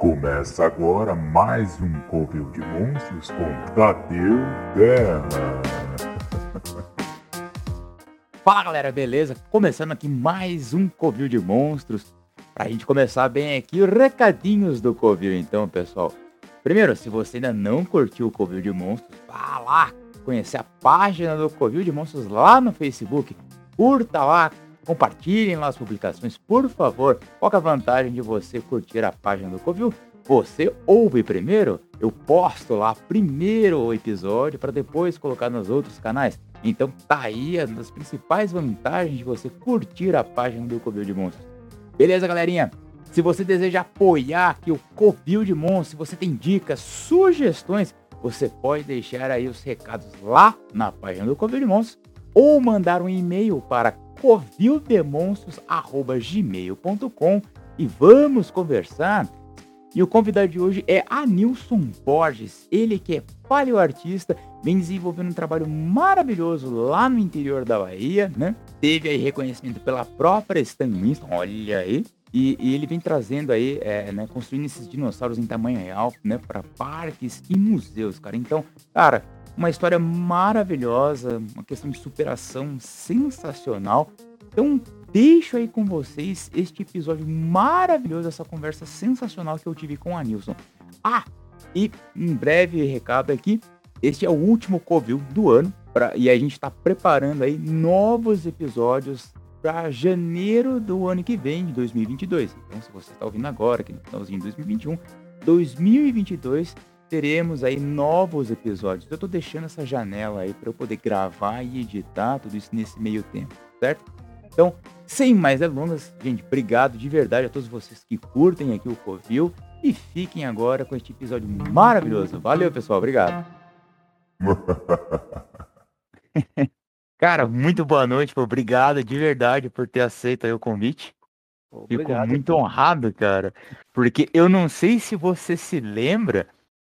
Começa agora mais um Covil de Monstros com Tadeu Terra. Fala galera, beleza? Começando aqui mais um Covil de Monstros. Pra gente começar bem aqui, recadinhos do Covil então, pessoal. Primeiro, se você ainda não curtiu o Covil de Monstros, vá lá conhecer a página do Covil de Monstros lá no Facebook. Curta lá, compartilhem lá as publicações, por favor. Qual é a vantagem de você curtir a página do Covil? Você ouve primeiro, eu posto lá primeiro o episódio para depois colocar nos outros canais. Então tá aí das principais vantagens de você curtir a página do Covil de Monstros. Beleza, galerinha? Se você deseja apoiar aqui o Covil de Monstros, se você tem dicas, sugestões, você pode deixar aí os recados lá na página do Covil de Monstros ou mandar um e-mail para covildemonstros.gmail.com e vamos conversar. E o convidado de hoje é Anilson Borges, ele que é paleoartista, vem desenvolvendo um trabalho maravilhoso lá no interior da Bahia, né? Teve aí reconhecimento pela própria Stan Winston, olha aí. E, e ele vem trazendo aí, é, né, construindo esses dinossauros em tamanho real, né, para parques e museus, cara. Então, cara, uma história maravilhosa, uma questão de superação sensacional. Então, deixo aí com vocês este episódio maravilhoso, essa conversa sensacional que eu tive com a Nilson. Ah, e em breve recado aqui, este é o último Covil do ano, pra, e a gente está preparando aí novos episódios para janeiro do ano que vem, de 2022. Então, se você está ouvindo agora, aqui no finalzinho de 2021, 2022 teremos aí novos episódios. Eu estou deixando essa janela aí para eu poder gravar e editar tudo isso nesse meio tempo, certo? Então, sem mais delongas, gente, obrigado de verdade a todos vocês que curtem aqui o Covil e fiquem agora com este episódio maravilhoso. Valeu, pessoal, obrigado. Cara, muito boa noite, obrigado de verdade por ter aceito o convite. Obrigado, Fico muito honrado, cara, porque eu não sei se você se lembra,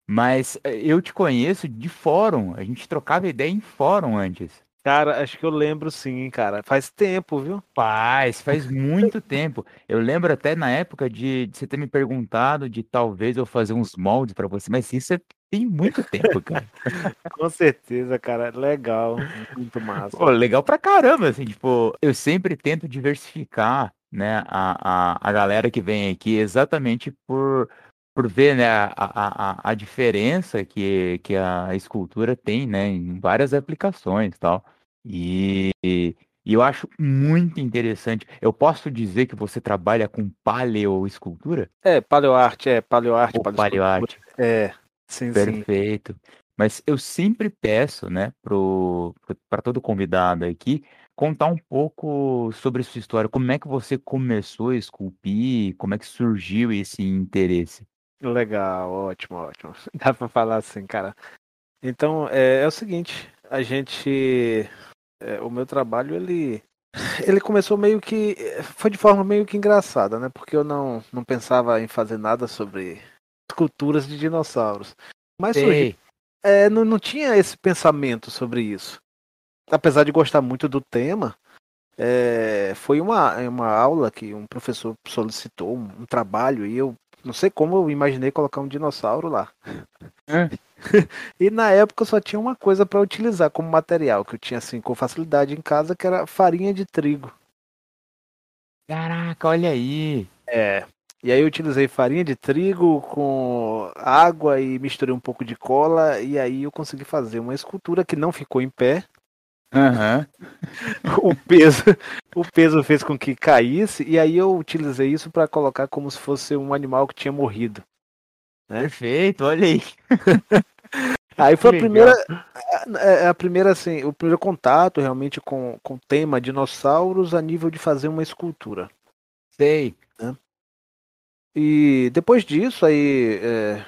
mas eh, eu te conheço de fórum. A gente trocava ideia em fórum antes. Cara, acho que eu lembro sim, cara. Faz tempo, viu? Faz, faz muito tempo. Eu lembro até na época de, de, você ter me perguntado de talvez eu fazer uns moldes para você, mas isso é, tem muito tempo, cara. Com certeza, cara. Legal. Muito massa. Pô, legal pra caramba, assim, tipo, eu sempre tento diversificar, né, a, a, a galera que vem aqui exatamente por por ver né, a, a, a diferença que, que a escultura tem né, em várias aplicações tal. E, e eu acho muito interessante. Eu posso dizer que você trabalha com paleoescultura? É, paleoarte, é, paleoarte. Ou paleoarte. É, sim, Perfeito. Sim. Mas eu sempre peço, né, para todo convidado aqui, contar um pouco sobre sua história. Como é que você começou a esculpir? Como é que surgiu esse interesse? Legal, ótimo, ótimo. Dá pra falar assim, cara. Então, é, é o seguinte, a gente. É, o meu trabalho, ele. Ele começou meio que. Foi de forma meio que engraçada, né? Porque eu não, não pensava em fazer nada sobre esculturas de dinossauros. Mas surgiu, é, não, não tinha esse pensamento sobre isso. Apesar de gostar muito do tema, é, foi uma, uma aula que um professor solicitou, um, um trabalho, e eu não sei como eu imaginei colocar um dinossauro lá. É. e na época eu só tinha uma coisa para utilizar como material, que eu tinha assim com facilidade em casa, que era farinha de trigo. Caraca, olha aí. É. E aí eu utilizei farinha de trigo com água e misturei um pouco de cola e aí eu consegui fazer uma escultura que não ficou em pé, Uhum. o peso o peso fez com que caísse e aí eu utilizei isso para colocar como se fosse um animal que tinha morrido. Né? Perfeito, olha aí. aí foi a primeira a, a, primeira assim, o primeiro contato realmente com, com o tema dinossauros a nível de fazer uma escultura. Sei. Né? E depois disso aí é,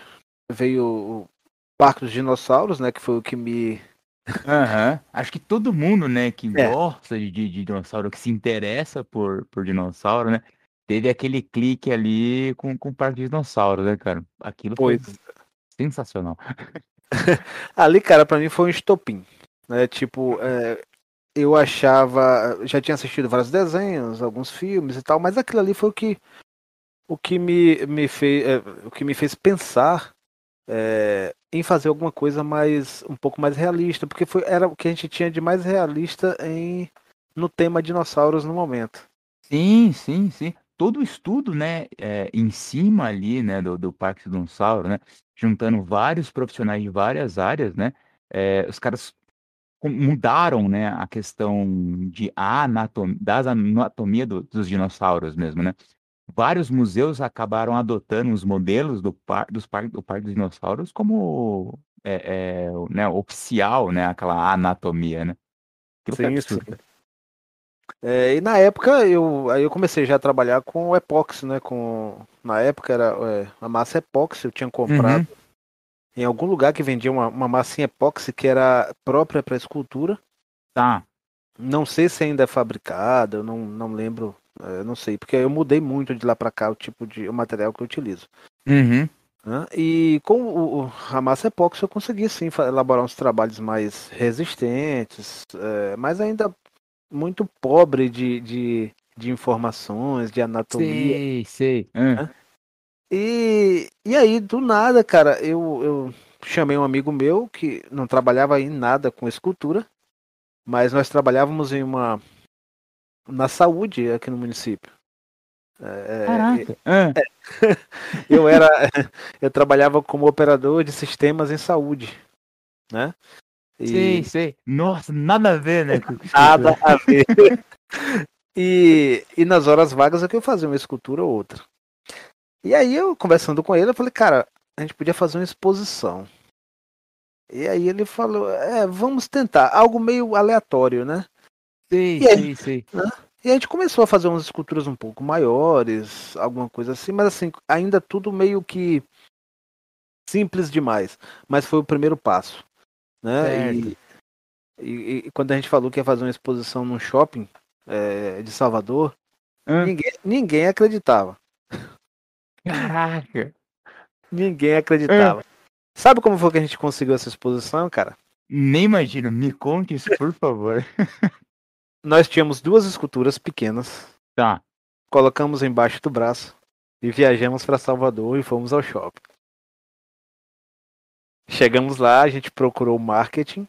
veio o Parque dos Dinossauros, né, que foi o que me Uhum. Acho que todo mundo, né, que é. gosta de, de, dinossauro, que se interessa por, por dinossauro, né, teve aquele clique ali com, com o Parque de Dinossauro, né, cara? Aquilo foi pois. sensacional. ali, cara, para mim foi um estopim, né? Tipo, é, eu achava, já tinha assistido vários desenhos, alguns filmes e tal, mas aquilo ali foi o que o que me, me fez é, o que me fez pensar é, em fazer alguma coisa mais um pouco mais realista, porque foi era o que a gente tinha de mais realista em no tema dinossauros no momento. Sim, sim, sim. Todo o estudo, né, é, em cima ali, né, do, do Parque Dinossauro, né, juntando vários profissionais de várias áreas, né, é, os caras mudaram, né, a questão de anatomia, das anatomia do, dos dinossauros mesmo, né. Vários museus acabaram adotando os modelos do, par, dos par, do Parque dos Dinossauros como é, é, né, oficial, né, aquela anatomia, né. Sim, sim. É, e na época eu aí eu comecei já a trabalhar com epóxi, né? Com na época era é, a massa epóxi, eu tinha comprado uhum. em algum lugar que vendia uma, uma massinha epóxi que era própria para escultura. Tá. Não sei se ainda é fabricada, eu não, não lembro, é, não sei, porque eu mudei muito de lá para cá o tipo de o material que eu utilizo. Uhum. E com o, a massa epóxi eu consegui sim elaborar uns trabalhos mais resistentes, é, mas ainda muito pobre de, de, de informações, de anatomia. Sei, sei. Né? E, e aí, do nada, cara, eu, eu chamei um amigo meu que não trabalhava em nada com escultura, mas nós trabalhávamos em uma. Na saúde aqui no município. É, é Caraca. É, eu era. Eu trabalhava como operador de sistemas em saúde. Né? E... Sei, sei. Nossa, nada a ver, né? nada a ver. e, e nas horas vagas é que eu fazia uma escultura ou outra. E aí eu, conversando com ele, eu falei, cara, a gente podia fazer uma exposição. E aí ele falou, é, vamos tentar. Algo meio aleatório, né? Sim, sim, sim. Né? E a gente começou a fazer umas esculturas um pouco maiores, alguma coisa assim, mas assim, ainda tudo meio que simples demais. Mas foi o primeiro passo. Né? E, e, e, quando a gente falou que ia fazer uma exposição num shopping é, de Salvador, ninguém, ninguém acreditava. Caraca! Ninguém acreditava. Sabe como foi que a gente conseguiu essa exposição, cara? Nem imagino, me conte isso, por favor. Nós tínhamos duas esculturas pequenas. Tá. Colocamos embaixo do braço e viajamos para Salvador e fomos ao shopping. Chegamos lá, a gente procurou o marketing,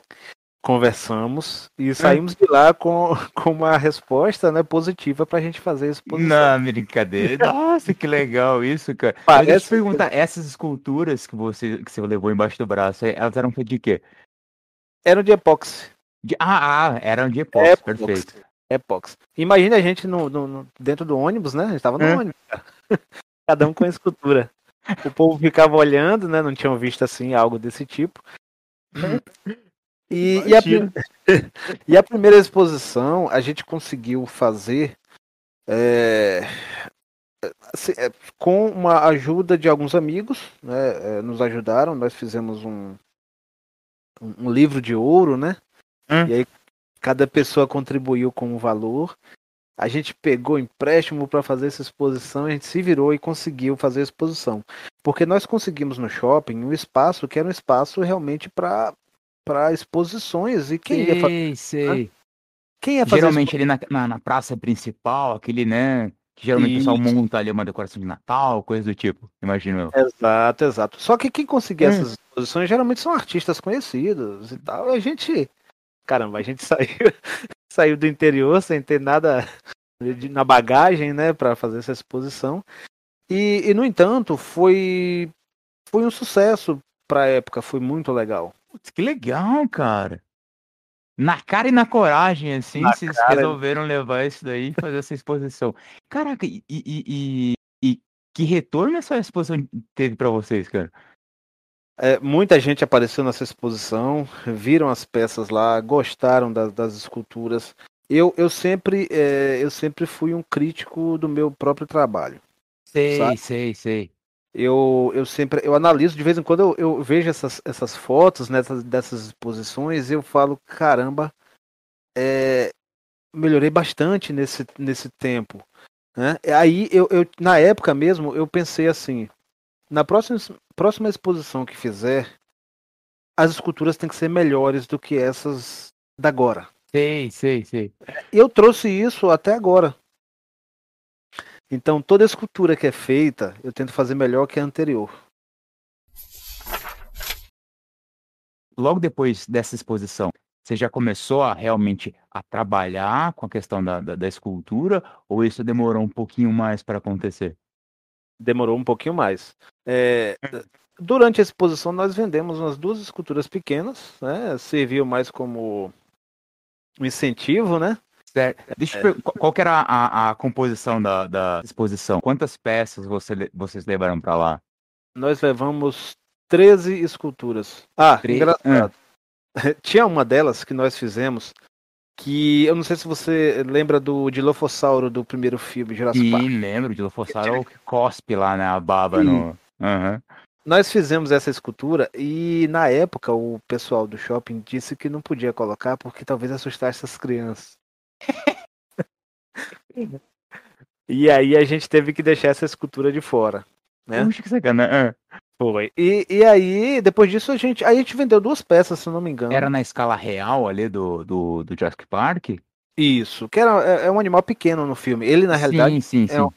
conversamos e saímos de lá com, com uma resposta né, positiva pra gente fazer a exposição. Não, brincadeira. Nossa, que legal isso, cara. Parece... Deixa eu te perguntar, essas esculturas que você, que você levou embaixo do braço, elas eram feitas de quê? Eram de epóxi. Ah, ah, eram de epóxi. perfeito. Epóxi. Imagina a gente no, no, no, dentro do ônibus, né? A gente tava no é. ônibus, cara. Cada um com a escultura. O povo ficava olhando, né? Não tinham visto assim algo desse tipo. E, e, a, e, a, primeira exposição a gente conseguiu fazer é, assim, é, com uma ajuda de alguns amigos, né, é, nos ajudaram. Nós fizemos um, um livro de ouro, né? Hum. E aí cada pessoa contribuiu com um valor. A gente pegou empréstimo para fazer essa exposição, a gente se virou e conseguiu fazer a exposição. Porque nós conseguimos no shopping um espaço que era um espaço realmente para para exposições e quem sei, ia fazer sei. Quem ia fazer geralmente ali na, na, na, praça principal, aquele, né, que geralmente o pessoal monta ali uma decoração de Natal, coisa do tipo, imagino eu. Exato, exato. Só que quem conseguia hum. essas exposições geralmente são artistas conhecidos e tal. A gente, caramba, a gente saiu saiu do interior sem ter nada na bagagem, né, para fazer essa exposição. E, e, no entanto, foi foi um sucesso para a época, foi muito legal. Putz, que legal, cara. Na cara e na coragem, assim, na vocês cara... resolveram levar isso daí e fazer essa exposição. Caraca, e, e, e, e que retorno essa exposição teve para vocês, cara? É, muita gente apareceu nessa exposição, viram as peças lá, gostaram das, das esculturas. Eu, eu, sempre, é, eu sempre fui um crítico do meu próprio trabalho. Sei, sabe? sei, sei. Eu, eu sempre eu analiso, de vez em quando eu, eu vejo essas, essas fotos nessas, dessas exposições e eu falo, caramba, é, melhorei bastante nesse, nesse tempo. Né? Aí eu, eu, na época mesmo, eu pensei assim, na próxima, próxima exposição que fizer, as esculturas têm que ser melhores do que essas da agora. Sei, sei, sei. Eu trouxe isso até agora. Então, toda escultura que é feita, eu tento fazer melhor que a anterior. Logo depois dessa exposição, você já começou a realmente a trabalhar com a questão da, da, da escultura ou isso demorou um pouquinho mais para acontecer? Demorou um pouquinho mais. É, durante a exposição, nós vendemos umas duas esculturas pequenas, né? Serviu mais como um incentivo, né? Certo. Deixa eu qual, qual que era a, a, composição da, da, exposição? Quantas peças você, vocês levaram para lá? Nós levamos 13 esculturas. Ah, engraçado. Ah. Tinha uma delas que nós fizemos que eu não sei se você lembra do Dilophosauro do primeiro filme, Jurassic Park. Sim, lembro. O Dilophosauro é o que cospe lá, né? A baba Sim. no... Uhum. Nós fizemos essa escultura e na época o pessoal do shopping disse que não podia colocar porque talvez assustasse as crianças. e aí a gente teve que deixar essa escultura de fora. Né? Puxa, que sacana. Foi. E, e aí, depois disso, a gente, a gente vendeu duas peças, se não me engano. Era na escala real ali do, do, do Jurassic Park? Isso, que era, é, é um animal pequeno no filme. Ele, na realidade, sim, sim, é, sim.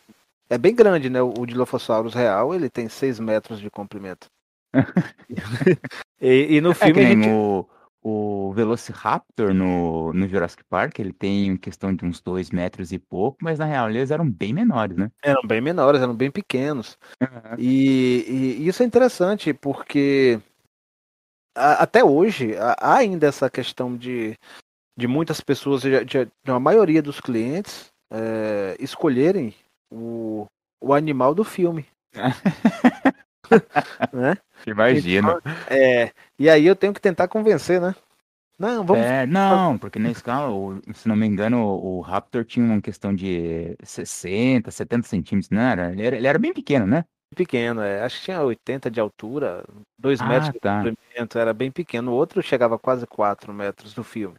é bem grande, né? O Dilophosaurus real, ele tem 6 metros de comprimento. e, e, no filme. É gente... o, o Velociraptor no, no Jurassic Park, ele tem questão de uns dois metros e pouco, mas na real eles eram bem menores, né? Eram bem menores, eram bem pequenos. Uhum. E, e, isso é interessante porque a, até hoje há ainda essa questão de, de muitas pessoas, de, de, de uma maioria dos clientes, é, escolherem o, o animal do filme. né? Imagina. Então, é, e aí eu tenho que tentar convencer, né? Não, vamos. É, não, porque na escala, se não me engano, o Raptor tinha uma questão de 60, 70 centímetros, não era? Ele era, ele era bem pequeno, né? Pequeno, é. Acho que tinha 80 de altura, 2 ah, metros de tá. comprimento, era bem pequeno. O outro chegava quase 4 metros no filme.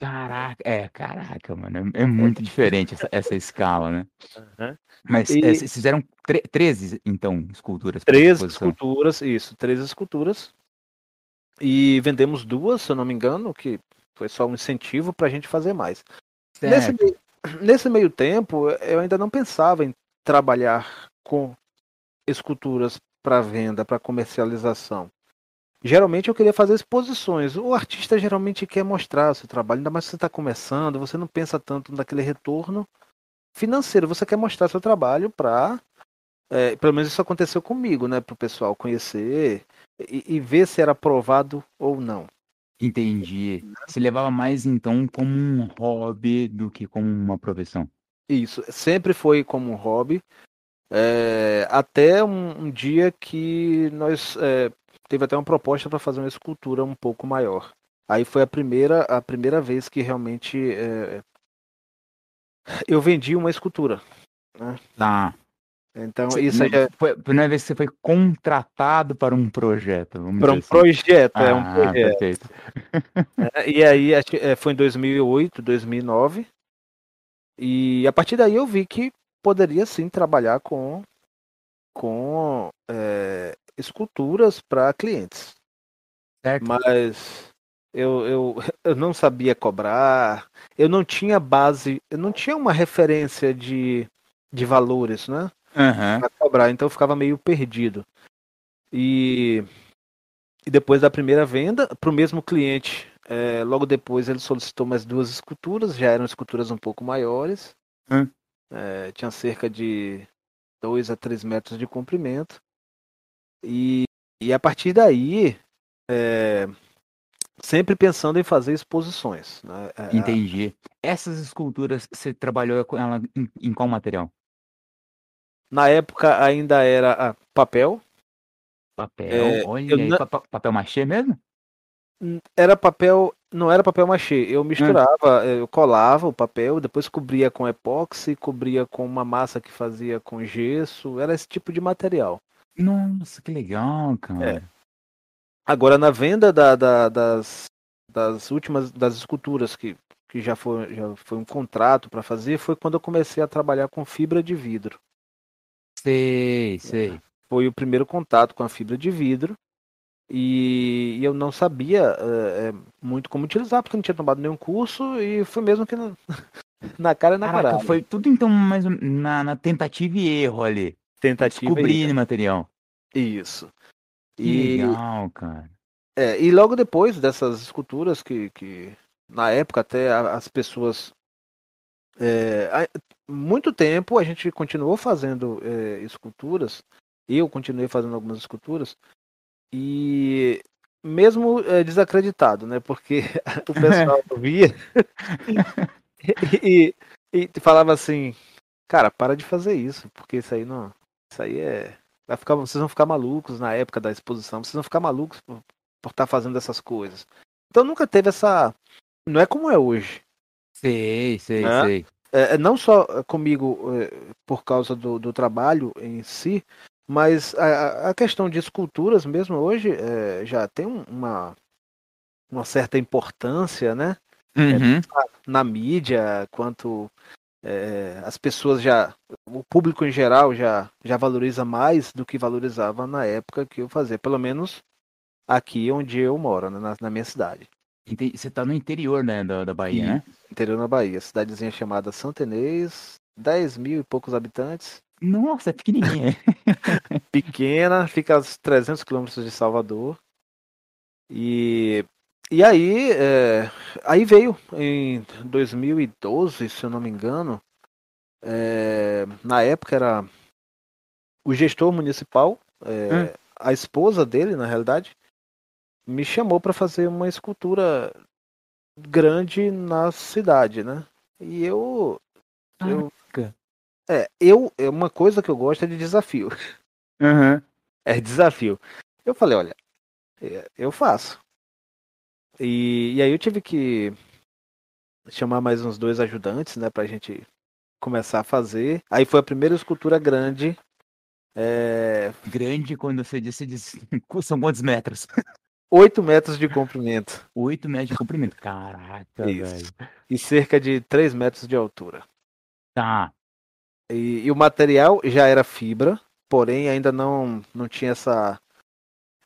Caraca, é, caraca, mano, é, é muito diferente essa, essa escala, né? Uhum. Mas e... é, vocês fizeram 13, então, esculturas? 13 esculturas, isso, 13 esculturas. E vendemos duas, se eu não me engano, que foi só um incentivo para a gente fazer mais. Nesse meio, nesse meio tempo, eu ainda não pensava em trabalhar com esculturas para venda, para comercialização. Geralmente eu queria fazer exposições. O artista geralmente quer mostrar o seu trabalho, ainda mais se você está começando, você não pensa tanto naquele retorno financeiro, você quer mostrar seu trabalho para. É, pelo menos isso aconteceu comigo, né? Para o pessoal conhecer e, e, ver se era aprovado ou não. Entendi. Você levava mais então como um hobby do que como uma profissão. Isso, sempre foi como um hobby. É, até um, um, dia que nós é, teve até uma proposta para fazer uma escultura um pouco maior. Aí foi a primeira, a primeira vez que realmente é, eu vendi uma escultura. Né? Tá. Então, isso aí é... foi a primeira vez que você foi contratado para um projeto. Para um assim. projeto, ah, é um ah, projeto. Perfeito. É, e aí é, foi em 2008, 2009. E a partir daí eu vi que poderia sim trabalhar com, com é, esculturas para clientes. Certo. Mas eu, eu, eu não sabia cobrar, eu não tinha base, eu não tinha uma referência de, de valores, né? Uhum. Pra cobrar, então eu ficava meio perdido. E, e depois da primeira venda, para o mesmo cliente, é, logo depois ele solicitou mais duas esculturas, já eram esculturas um pouco maiores. Uhum. É, tinha cerca de 2 a 3 metros de comprimento. E, e a partir daí, é, sempre pensando em fazer exposições. Né? É, Entendi. Essas esculturas, você trabalhou com ela em, em qual material? Na época ainda era ah, papel. Papel, é, olha aí, papel machê mesmo? Era papel, não era papel machê. Eu misturava, hum. eu colava o papel, depois cobria com epóxi, cobria com uma massa que fazia com gesso, era esse tipo de material. Nossa, que legal, cara. É. Agora, na venda da, da, das, das últimas das esculturas que, que já, foi, já foi um contrato para fazer, foi quando eu comecei a trabalhar com fibra de vidro. Sei, sei. Foi o primeiro contato com a fibra de vidro. E, eu não sabia é, muito como utilizar, porque não tinha tomado nenhum curso, e foi mesmo que não, Na cara e na Caraca, coragem. foi tudo então mais na, na tentativa e erro ali. Tentativa e Descobrir material. Isso. E, legal, cara. é, e logo depois dessas esculturas que, que na época até as pessoas é, muito tempo a gente continuou fazendo é, esculturas eu continuei fazendo algumas esculturas e mesmo é, desacreditado né porque o pessoal via e, e falava assim cara para de fazer isso porque isso aí não isso aí é vai ficar vocês vão ficar malucos na época da exposição vocês vão ficar malucos por por estar fazendo essas coisas então nunca teve essa não é como é hoje Sei, sei, Né? sei. é, não só comigo é, por causa do, do trabalho em si, mas a, a questão de esculturas mesmo hoje é, já tem um- uma, uma certa importância, né? Uhum. Na mídia, quanto é, as pessoas já, o público em geral já, já valoriza mais do que valorizava na época que eu fazia, pelo menos aqui onde eu moro, né, na, na minha cidade. Você tá no interior, né, da, da Bahia, né? Interior na Bahia, cidadezinha chamada Santa Inês, 10 mil e poucos habitantes. Nossa, é pequenininha. pequena, fica a uns 300 quilômetros de Salvador. E, e aí, é, aí veio em 2012, se eu não me engano, é, na época era o gestor municipal, é, Hum. a esposa dele, na realidade, me chamou para fazer uma escultura grande na cidade, né? E eu, eu é, eu, é uma coisa que eu gosto é de desafio. Uhum. É desafio. Eu falei, olha, é, eu faço. E, e aí eu tive que chamar mais uns dois ajudantes, né, pra gente começar a fazer. Aí foi a primeira escultura grande. É, Grande quando você disse, disse são quantos metros? 8 metros de comprimento 8 metros de comprimento. Caraca, Isso. velho. e cerca de 3 metros de altura. Tá. E, e o material já era fibra, porém ainda não, não tinha essa,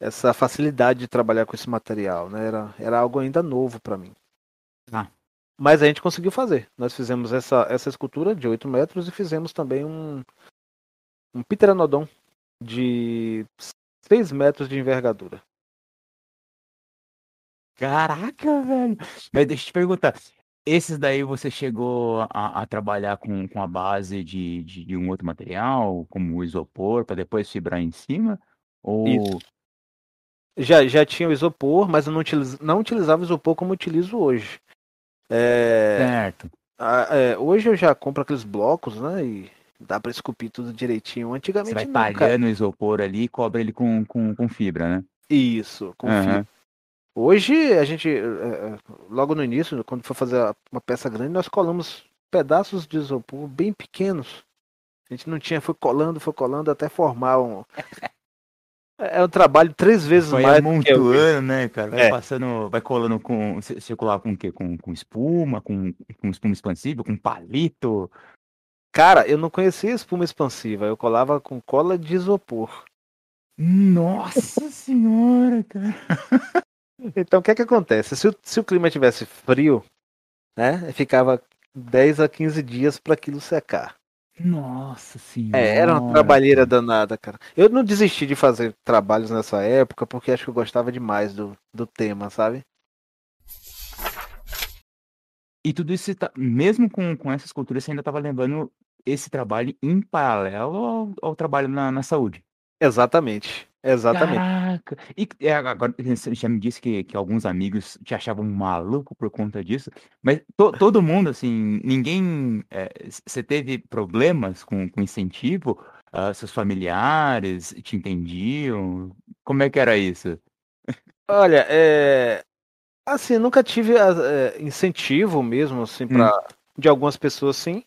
essa facilidade de trabalhar com esse material, né? Era, era algo ainda novo para mim. Ah. Mas a gente conseguiu fazer. Nós fizemos essa, essa escultura de 8 metros e fizemos também um, um pteranodon de 6 metros de envergadura. Caraca, velho. Mas deixa eu te perguntar. Esses daí você chegou a, a trabalhar com, com a base de, de, de um outro material, como o isopor, para depois fibrar em cima? Ou. Isso. Já, já tinha o isopor, mas eu não, utiliz, não utilizava o isopor como utilizo hoje. É, Certo. Ah, é, hoje eu já compro aqueles blocos, né? E dá pra esculpir tudo direitinho. Você Antigamente vai não, cara. talhando o isopor ali e cobre ele com, com, com fibra, né? Isso, com Aham. fibra. Hoje a gente, é, é, logo no início, quando for fazer a- uma peça grande, nós colamos pedaços de isopor bem pequenos. A gente não tinha, foi colando, foi colando até formar um. É é um trabalho três vezes Vai mais. eu- amontoando, né, cara? Vai É. passando, vai colando com. Colava com o quê? Com, com espuma, com, com espuma expansível, com palito. Cara, eu não conhecia espuma expansiva, eu colava com cola de isopor. Nossa senhora, cara. Então o que é que acontece? Se o, se o clima tivesse frio, né? Ficava 10 a 15 dias para aquilo secar. Nossa senhora. É, era uma trabalheira danada, cara. Eu não desisti de fazer trabalhos nessa época porque acho que eu gostava demais do, do tema, sabe? E tudo isso, tá, mesmo com, com essa escultura, você ainda estava levando esse trabalho em paralelo ao, ao trabalho na, na saúde. Exatamente. Exatamente. Caraca! E é, agora você já me disse que, que alguns amigos te achavam maluco por conta disso, mas to- todo mundo, assim, ninguém. é, Você teve problemas com, com incentivo? Ah, seus familiares te entendiam? Como é que era isso? Olha, é. Assim, nunca tive é, incentivo mesmo, assim, pra... de algumas pessoas, sim.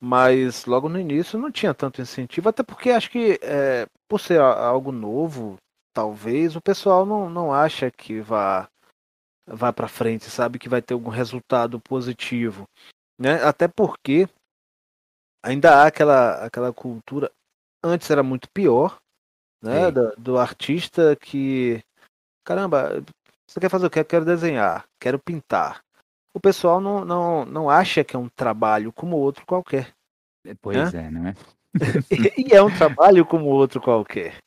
Mas logo no início não tinha tanto incentivo, até porque acho que é, por ser algo novo, talvez o pessoal não, não acha que vá, vá para frente, sabe? Que vai ter algum resultado positivo. Né? Até porque ainda há aquela, aquela cultura. Antes era muito pior, né? Do, do artista que. Caramba, você quer fazer o quê? Eu quero desenhar, quero pintar. O pessoal não, não, não acha que é um trabalho como outro qualquer. Pois é, não é? e é um trabalho como outro qualquer.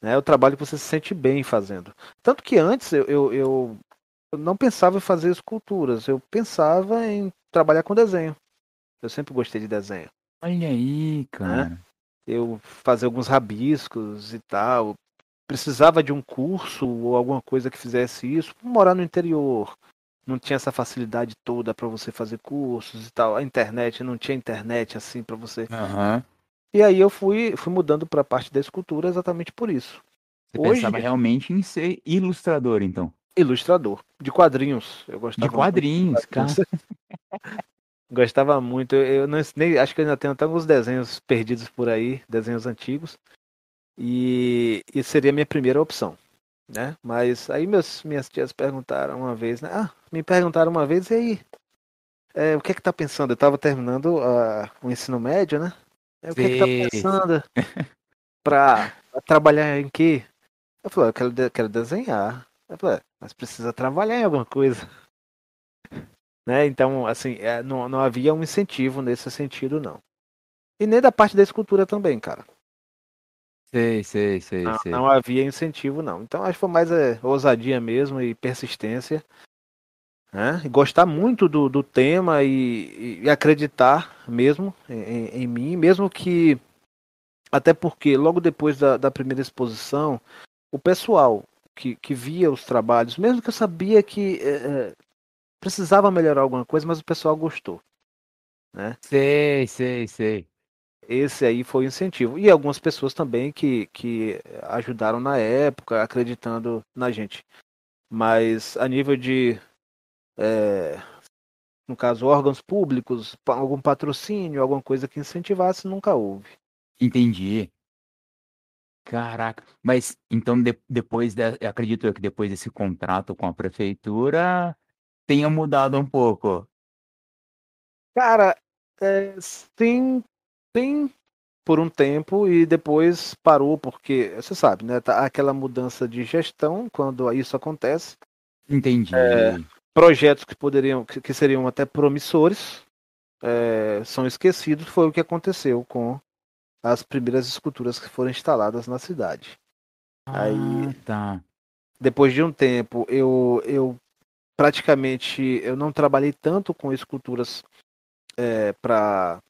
Né? É o trabalho que você se sente bem fazendo. Tanto que antes eu, eu, eu não pensava em fazer esculturas, eu pensava em trabalhar com desenho. Eu sempre gostei de desenho. Olha aí, cara. Né? Eu fazer alguns rabiscos e tal. Precisava de um curso ou alguma coisa que fizesse isso. Morar no interior, não tinha essa facilidade toda para você fazer cursos e tal. A internet não tinha internet assim para você. Uhum. E aí eu fui, fui mudando para a parte da escultura exatamente por isso. Você Hoje, pensava realmente em ser ilustrador, então? Ilustrador. De quadrinhos. Eu gostava de quadrinhos, cara. gostava muito. Eu não nem, acho que ainda tenho até alguns desenhos perdidos por aí, desenhos antigos. E, e seria a minha primeira opção. Né? Mas aí meus, minhas tias perguntaram uma vez, né? Ah, me perguntaram uma vez, e aí? É, o que é que tá pensando? Eu tava terminando uh, o ensino médio, né? É, o que é que tá pensando pra, pra trabalhar em quê? Eu falei, eu quero, quero desenhar. Eu falei, é, mas precisa trabalhar em alguma coisa. Né? Então, assim, é, não, não havia um incentivo nesse sentido, não. E nem da parte da escultura também, cara. Sei, sei, sei, não, sei. Não havia incentivo, não. Então acho que foi mais é, ousadia mesmo e persistência. Né? E gostar muito do, do tema e, e acreditar mesmo em, em, mim, mesmo que. Até porque logo depois da, da primeira exposição, o pessoal que, que via os trabalhos, mesmo que eu sabia que é, precisava melhorar alguma coisa, mas o pessoal gostou. Né? Sei, sei, sei. Esse aí foi o incentivo. E algumas pessoas também que, que ajudaram na época, acreditando na gente. Mas a nível de, é, no caso, órgãos públicos, algum patrocínio, alguma coisa que incentivasse, nunca houve. Entendi. Caraca, mas então de, depois, de, acredito que depois desse contrato com a prefeitura tenha mudado um pouco. Cara, é, sim, sim, por um tempo e depois parou porque você sabe, né? Tá aquela mudança de gestão quando isso acontece. Entendi. É, projetos que poderiam, que, que seriam até promissores, é, são esquecidos. Foi o que aconteceu com as primeiras esculturas que foram instaladas na cidade. Ah, Aí, tá. Depois de um tempo, eu, eu praticamente eu não trabalhei tanto com esculturas é, para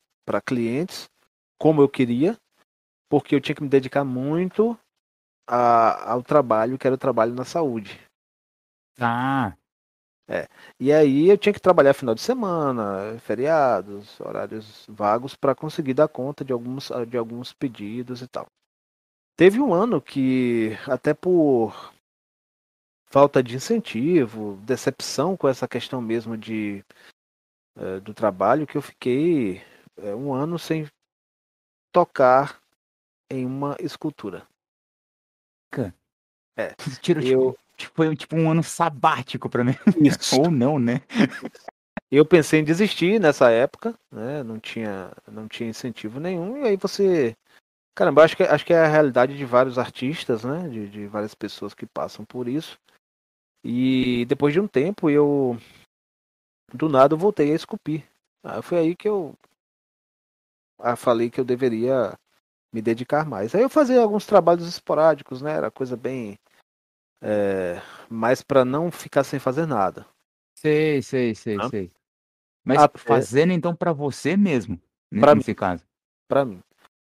clientes como eu queria, porque eu tinha que me dedicar muito a, ao trabalho, que era o trabalho na saúde. Ah. É. E aí eu tinha que trabalhar final de semana, feriados, horários vagos para conseguir dar conta de alguns, de alguns pedidos e tal. Teve um ano que, até por falta de incentivo, decepção com essa questão mesmo de é, do trabalho, que eu fiquei é, um ano sem tocar em uma escultura. É. Tiro, eu, Tipo, foi tipo um ano sabático para mim. Isso. Ou não, né? Eu pensei em desistir nessa época, né? Não tinha, não tinha incentivo nenhum. E aí você. Caramba, acho que, acho que é a realidade de vários artistas, né? De, de várias pessoas que passam por isso. E depois de um tempo eu. Do nada eu voltei a esculpir. Ah, foi aí que eu ah, falei que eu deveria me dedicar mais. Aí eu fazia alguns trabalhos esporádicos, né? Era coisa bem é, mas para não ficar sem fazer nada. Sei, sei, sei, Hã? sei. Mas Até... fazendo então para você mesmo, né, pra nesse mim. caso. Para mim.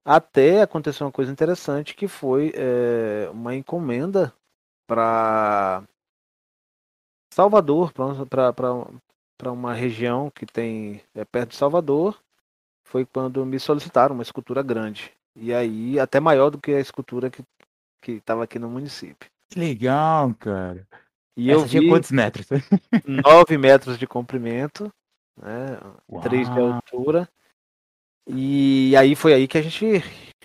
Até aconteceu uma coisa interessante que foi é, uma encomenda para Salvador, para uma região que tem é, perto de Salvador. Foi quando me solicitaram uma escultura grande. E aí, até maior do que a escultura que estava aqui no município. Que legal, cara. E Essa eu tinha vi quantos metros? 9 metros de comprimento, né? 3 de altura. E aí foi aí que a gente.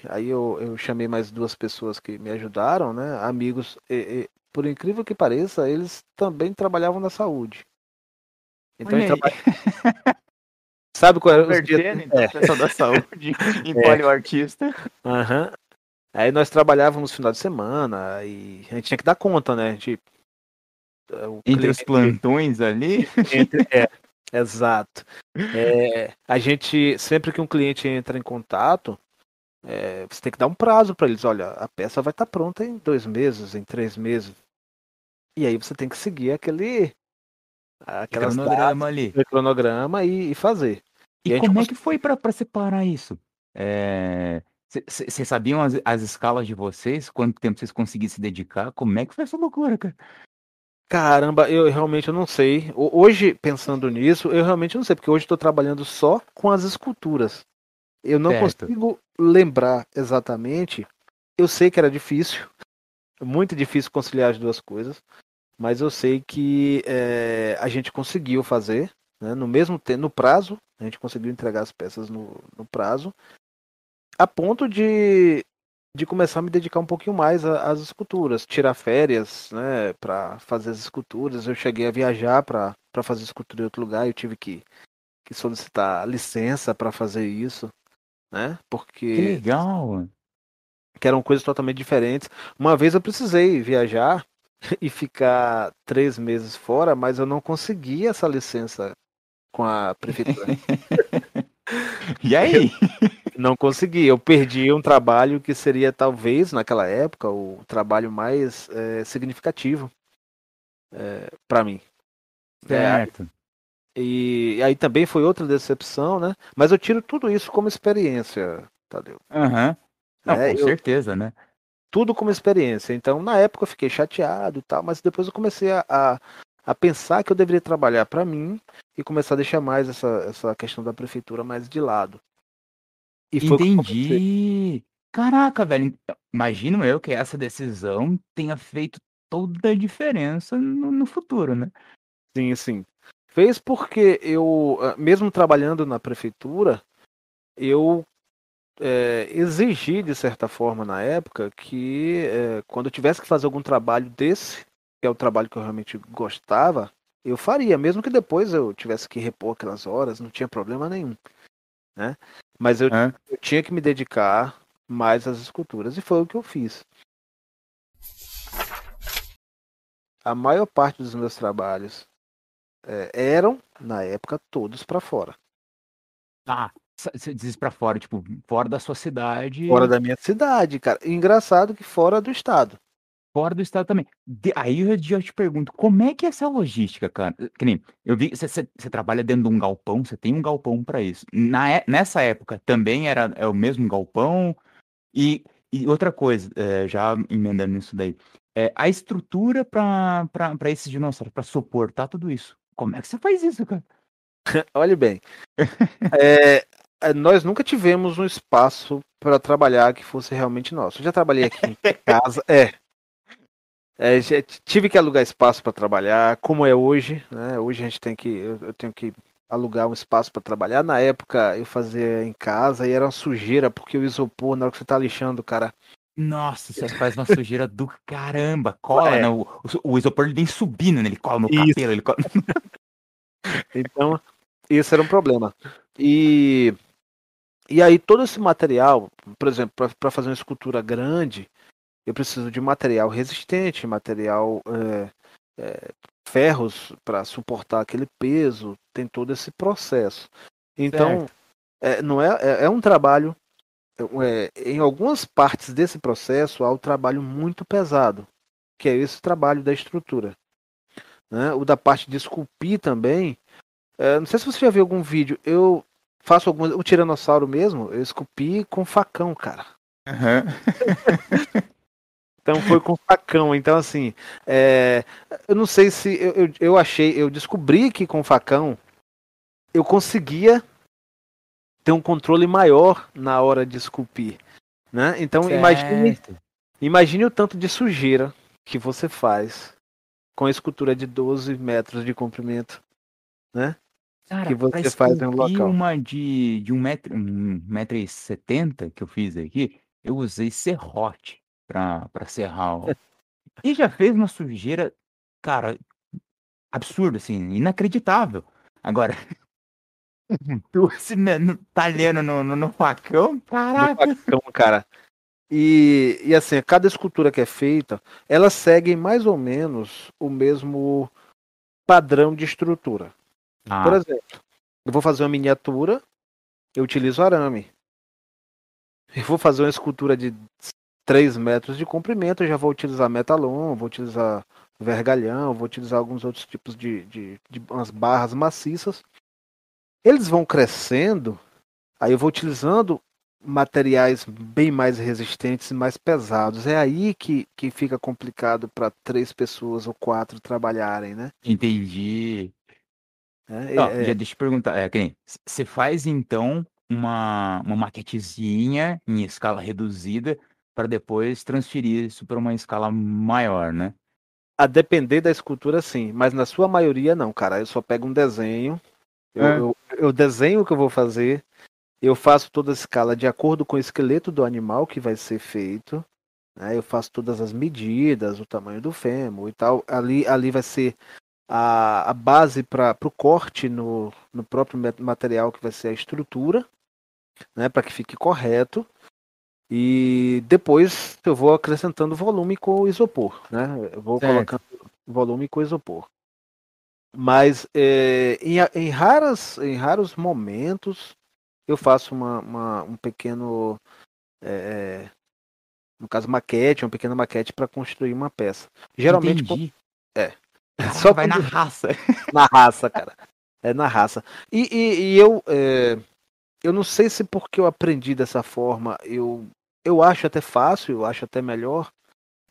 Aí eu, eu chamei mais duas pessoas que me ajudaram, né? Amigos. E, e, por incrível que pareça, eles também trabalhavam na saúde. Então Olha traba... Sabe qual era os dias... então, é. da saúde em é. polioartista. Aham. Aí nós trabalhávamos no final de semana e a gente tinha que dar conta, né? Tipo, entre cliente, os plantões ali? Entre, é, Exato. É, a gente, sempre que um cliente entra em contato, é, você tem que dar um prazo para eles. Olha, a peça vai estar tá pronta em dois meses, em três meses. E aí você tem que seguir aquele aquelas cronograma datas, ali, cronograma e, e fazer. E, e como é que foi para separar isso? Vocês é, sabiam as, as escalas de vocês? Quanto tempo vocês conseguiam se dedicar? Como é que foi essa loucura, cara? Caramba, eu realmente eu não sei. Hoje, pensando nisso, eu realmente não sei, porque hoje estou trabalhando só com as esculturas. Eu não certo. consigo lembrar exatamente. Eu sei que era difícil, muito difícil conciliar as duas coisas, mas eu sei que é, a gente conseguiu fazer, né, no mesmo tempo, no prazo, a gente conseguiu entregar as peças no, no prazo, a ponto de de começar a me dedicar um pouquinho mais às esculturas, tirar férias, né, para fazer as esculturas. Eu cheguei a viajar para fazer escultura em outro lugar, eu tive que, que solicitar licença para fazer isso, né? Porque que legal. Que eram coisas totalmente diferentes. Uma vez eu precisei viajar e ficar três meses fora, mas eu não consegui essa licença com a prefeitura. e aí? Não consegui. Eu perdi um trabalho que seria, talvez, naquela época, o trabalho mais é, significativo é, para mim. Certo. É, e aí também foi outra decepção, né? Mas eu tiro tudo isso como experiência, Tadeu. Aham. Uhum. Não, é, com eu, certeza, né? Tudo como experiência. Então, na época eu fiquei chateado e tal, mas depois eu comecei a, a, a pensar que eu deveria trabalhar para mim e começar a deixar mais essa, essa questão da prefeitura mais de lado. E Entendi. Caraca, velho. Imagino eu que essa decisão tenha feito toda a diferença no, no futuro, né? Sim, sim. Fez porque eu, ah, mesmo trabalhando na prefeitura, eu é, exigi, de certa forma, na época, que é, quando eu tivesse que fazer algum trabalho desse, que é o trabalho que eu realmente gostava, eu faria, mesmo que depois eu tivesse que repor aquelas horas, não tinha problema nenhum. Né? Mas eu, é. eu tinha que me dedicar mais às esculturas, e foi o que eu fiz. A maior parte dos meus trabalhos é, eram, na época, todos para fora. Ah, você diz para fora, tipo, fora da sua cidade. Fora da minha cidade, cara. engraçado que fora do estado fora do estado também. De, aí eu já te pergunto, como é que é essa logística, cara? Que nem, eu vi, você trabalha dentro de um galpão, você tem um galpão para isso. Na, é, nessa época também era é o mesmo galpão? E, e outra coisa, é, já emendando nisso daí, é, a estrutura para esses dinossauros, para suportar tudo isso. Como é que você faz isso, cara? Olhe bem, é, é, nós nunca tivemos um espaço para trabalhar que fosse realmente nosso. Eu já trabalhei aqui em casa, é, é, tive que alugar espaço para trabalhar, como é hoje, né? Hoje a gente tem que, eu, eu tenho que alugar um espaço para trabalhar. Na época eu fazia em casa e era uma sujeira, porque o isopor, na hora que você tá lixando, cara. Nossa, você faz uma sujeira do caramba. Cola, é. né? O, o, isopor ele vem subindo, né? Ele cola no isso. cabelo, ele cola... então, isso era um problema. E, e aí todo esse material, por exemplo, para fazer uma escultura grande, eu preciso de material resistente, material é, é, ferros para suportar aquele peso, tem todo esse processo. Então, é, não é, é, é um trabalho. É, em algumas partes desse processo há o um trabalho muito pesado, que é esse trabalho da estrutura. Né? O da parte de esculpir também. É, não sei se você já viu algum vídeo. Eu faço algum. O tiranossauro mesmo, eu esculpi com facão, cara. Uhum. Então foi com facão. Então, assim, é, eu não sei se eu, eu, eu, achei, eu descobri que com facão eu conseguia ter um controle maior na hora de esculpir. Né? Então imagine, imagine o tanto de sujeira que você faz com a escultura de 12 metros de comprimento. Né? Cara, que você faz em um local. uma de, de um metro, um metro e setenta que eu fiz aqui, eu usei serrote pra, pra serrar. Ó. E já fez uma sujeira, cara, absurdo, assim, inacreditável. Agora, tu se talhando no, no, no facão, caraca. No facão, cara. E, e assim, cada escultura que é feita, ela segue mais ou menos o mesmo padrão de estrutura. Ah, Por exemplo, eu vou fazer uma miniatura, eu utilizo arame. Eu vou fazer uma escultura de 3 metros de comprimento, eu já vou utilizar metalon, vou utilizar vergalhão, vou utilizar alguns outros tipos de, de, de umas barras maciças. Eles vão crescendo, aí eu vou utilizando materiais bem mais resistentes e mais pesados. É aí que, que fica complicado para três pessoas ou quatro trabalharem, né? entendi. É, Ó, é- já deixa eu perguntar, é, você faz então uma, uma maquetezinha em escala reduzida para depois transferir isso para uma escala maior, né? A depender da escultura, sim, mas na sua maioria não, cara. Eu só pego um desenho, eu, É. eu, eu desenho o que eu vou fazer, eu faço toda a escala de acordo com o esqueleto do animal que vai ser feito, né? Eu faço todas as medidas, o tamanho do fêmur e tal. Ali, ali vai ser a, a base para o corte no, no próprio ma- material que vai ser a estrutura, né? Para que fique correto. E depois eu vou acrescentando volume com o isopor, né? Eu vou Certo. colocando volume com isopor. Mas é, em, em raras, em raros momentos eu faço uma, uma- um pequeno, é, é, no caso maquete, uma pequena maquete para construir uma peça. Geralmente Entendi. é. Caraca, Só vai na quando- raça. na raça, cara. É na raça. E, e- e eu, é, eu não sei se porque eu aprendi dessa forma, eu, eu acho até fácil, eu acho até melhor,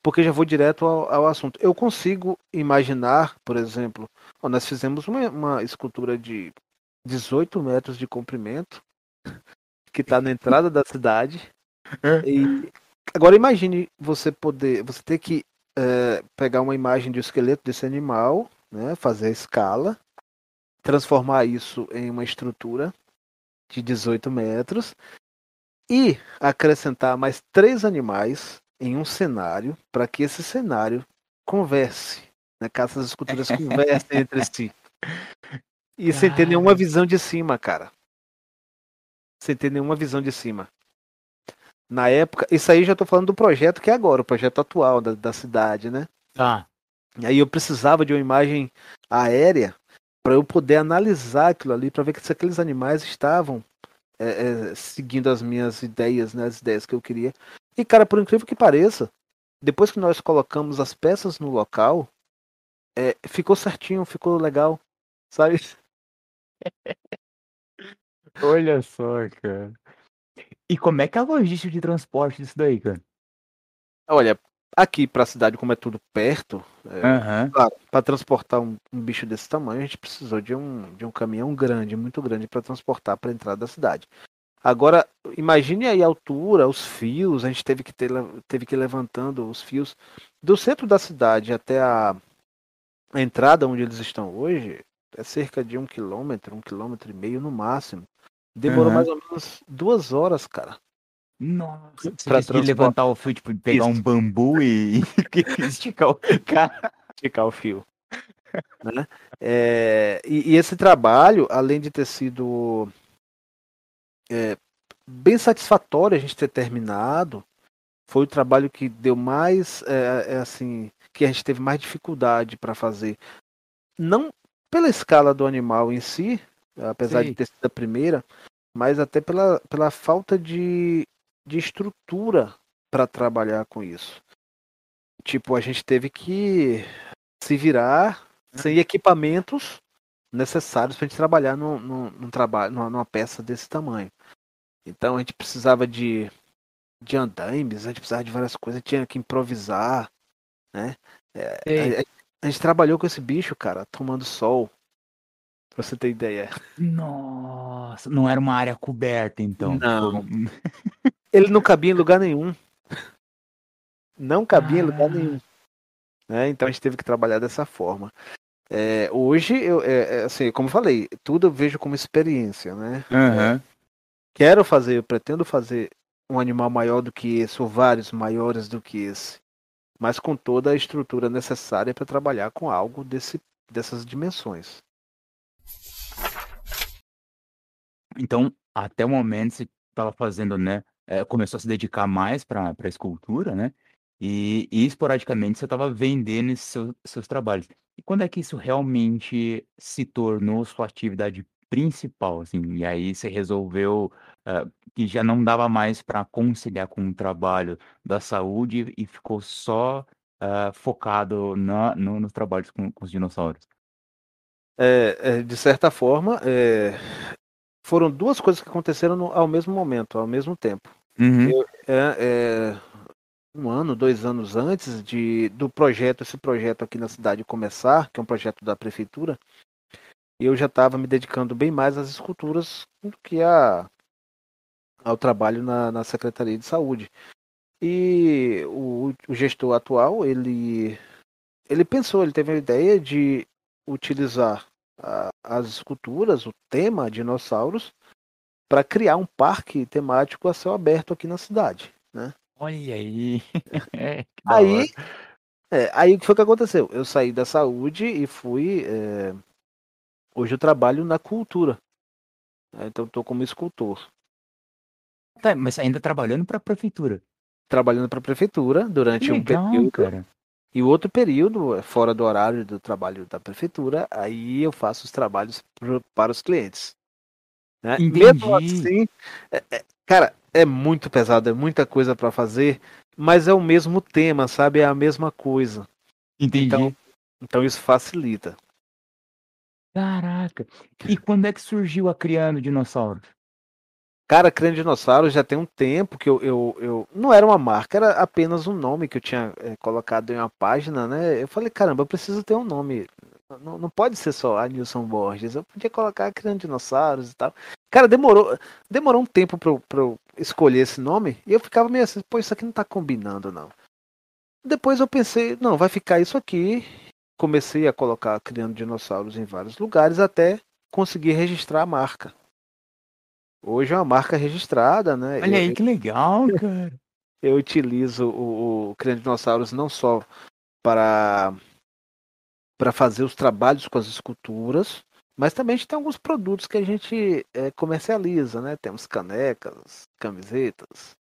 porque já vou direto ao, ao assunto. Eu consigo imaginar, por exemplo, ó, nós fizemos uma, uma escultura de 18 metros de comprimento, que está na entrada da cidade. E agora imagine você poder, você ter que é, pegar uma imagem do esqueleto desse animal, né, fazer a escala, transformar isso em uma estrutura de 18 metros e acrescentar mais três animais em um cenário para que esse cenário converse, né, que essas esculturas conversem entre si. E sem ter nenhuma visão de cima, cara. Sem ter nenhuma visão de cima. Na época, isso aí já tô falando do projeto que é agora, o projeto atual da, da cidade, né? Tá. E aí eu precisava de uma imagem aérea para eu poder analisar aquilo ali, para ver se aqueles animais estavam é, é, seguindo as minhas ideias, né, as ideias que eu queria. E cara, por incrível que pareça, depois que nós colocamos as peças no local, é, ficou certinho, ficou legal, sabe? Olha só, cara. E como é que é a logística de transporte disso daí, cara? Olha, aqui para a cidade, como é tudo perto, é. Claro, para transportar um, um bicho desse tamanho, a gente precisou de um, de um caminhão grande, muito grande, para transportar para a entrada da cidade. Agora, imagine aí a altura, os fios, a gente teve que, ter, teve que ir levantando os fios do centro da cidade até a, a entrada onde eles estão hoje, é cerca de um quilômetro, um quilômetro e meio no máximo. Demorou Aham. mais ou menos duas horas, cara. Nossa, Pra transportar. levantar o fio, tipo, pegar um Isso. bambu e esticar o cara. esticar o fio. né? É, e, e esse trabalho, além de ter sido é, bem satisfatório a gente ter terminado, foi o trabalho que deu mais, é, é assim, que a gente teve mais dificuldade para fazer. Não pela escala do animal em si, apesar Sei. de ter sido a primeira, mas até pela, pela falta de, de estrutura para trabalhar com isso. Tipo, a gente teve que se virar sem equipamentos necessários para a gente trabalhar num, num, num trabalho, numa, numa peça desse tamanho. Então a gente precisava de, de andaimes, a gente precisava de várias coisas, tinha que improvisar, né? É, a, a gente trabalhou com esse bicho, cara, tomando sol. Pra você ter ideia. Nossa, não era uma área coberta, então. Não. Ele não cabia em lugar nenhum. Não cabia em lugar Ah. nenhum. Né? Então a gente teve que trabalhar dessa forma. É, hoje, eu, é, é, assim, como eu falei, tudo eu vejo como experiência, né? Aham. Quero fazer, eu pretendo fazer um animal maior do que esse, ou vários maiores do que esse, mas com toda a estrutura necessária para trabalhar com algo desse, dessas dimensões. Então, até o momento você estava fazendo, né? é, começou a se dedicar mais para a escultura, né? E, e esporadicamente você estava vendendo esses seus, seus trabalhos. E quando é que isso realmente se tornou sua atividade principal, assim? E aí você resolveu uh, que já não dava mais para conciliar com o trabalho da saúde e ficou só uh, focado na, no, nos trabalhos com, com os dinossauros? É, é, de certa forma, é, foram duas coisas que aconteceram no, ao mesmo momento, ao mesmo tempo. Uhum. Eu, é, é, um ano, dois anos antes de, do projeto, esse projeto aqui na cidade começar, que é um projeto da prefeitura, eu já estava me dedicando bem mais às esculturas do que a, ao trabalho na, na Secretaria de Saúde. E o, o gestor atual, ele, ele pensou, ele teve a ideia de utilizar a, as esculturas, o tema dinossauros, para criar um parque temático a céu aberto aqui na cidade, né? Olha aí. É, aí, é, aí o que foi que aconteceu? Eu saí da saúde e fui. É... Hoje eu trabalho na cultura. Né? Então estou como escultor. Tá, mas ainda trabalhando para a prefeitura? Trabalhando para a prefeitura durante legal, um período. Cara. E o outro período, é fora do horário do trabalho da prefeitura, aí eu faço os trabalhos pro, para os clientes. Né? Mesmo assim, é, é, cara, é muito pesado, é muita coisa para fazer, mas é o mesmo tema, sabe? É a mesma coisa. Entendi. Então, então isso facilita. Caraca. E quando é que surgiu a Criando Dinossauros? Cara, Criando Dinossauros já tem um tempo que eu, eu, eu. Não era uma marca, era apenas um nome que eu tinha é, colocado em uma página, né? Eu falei, caramba, eu preciso ter um nome. Não, não pode ser só a Nilson Borges. Eu podia colocar Criando Dinossauros e tal. Cara, demorou, demorou um tempo pra eu, pra eu escolher esse nome e eu ficava meio assim, pô, isso aqui não tá combinando, não. Depois eu pensei, não, vai ficar isso aqui. Comecei a colocar Criando Dinossauros em vários lugares até conseguir registrar a marca. Hoje é uma marca registrada, né? Olha aí, eu, que legal, cara. Eu utilizo o, o Dinossauros não só para para fazer os trabalhos com as esculturas, mas também a gente tem alguns produtos que a gente é, comercializa, né? Temos canecas, camisetas,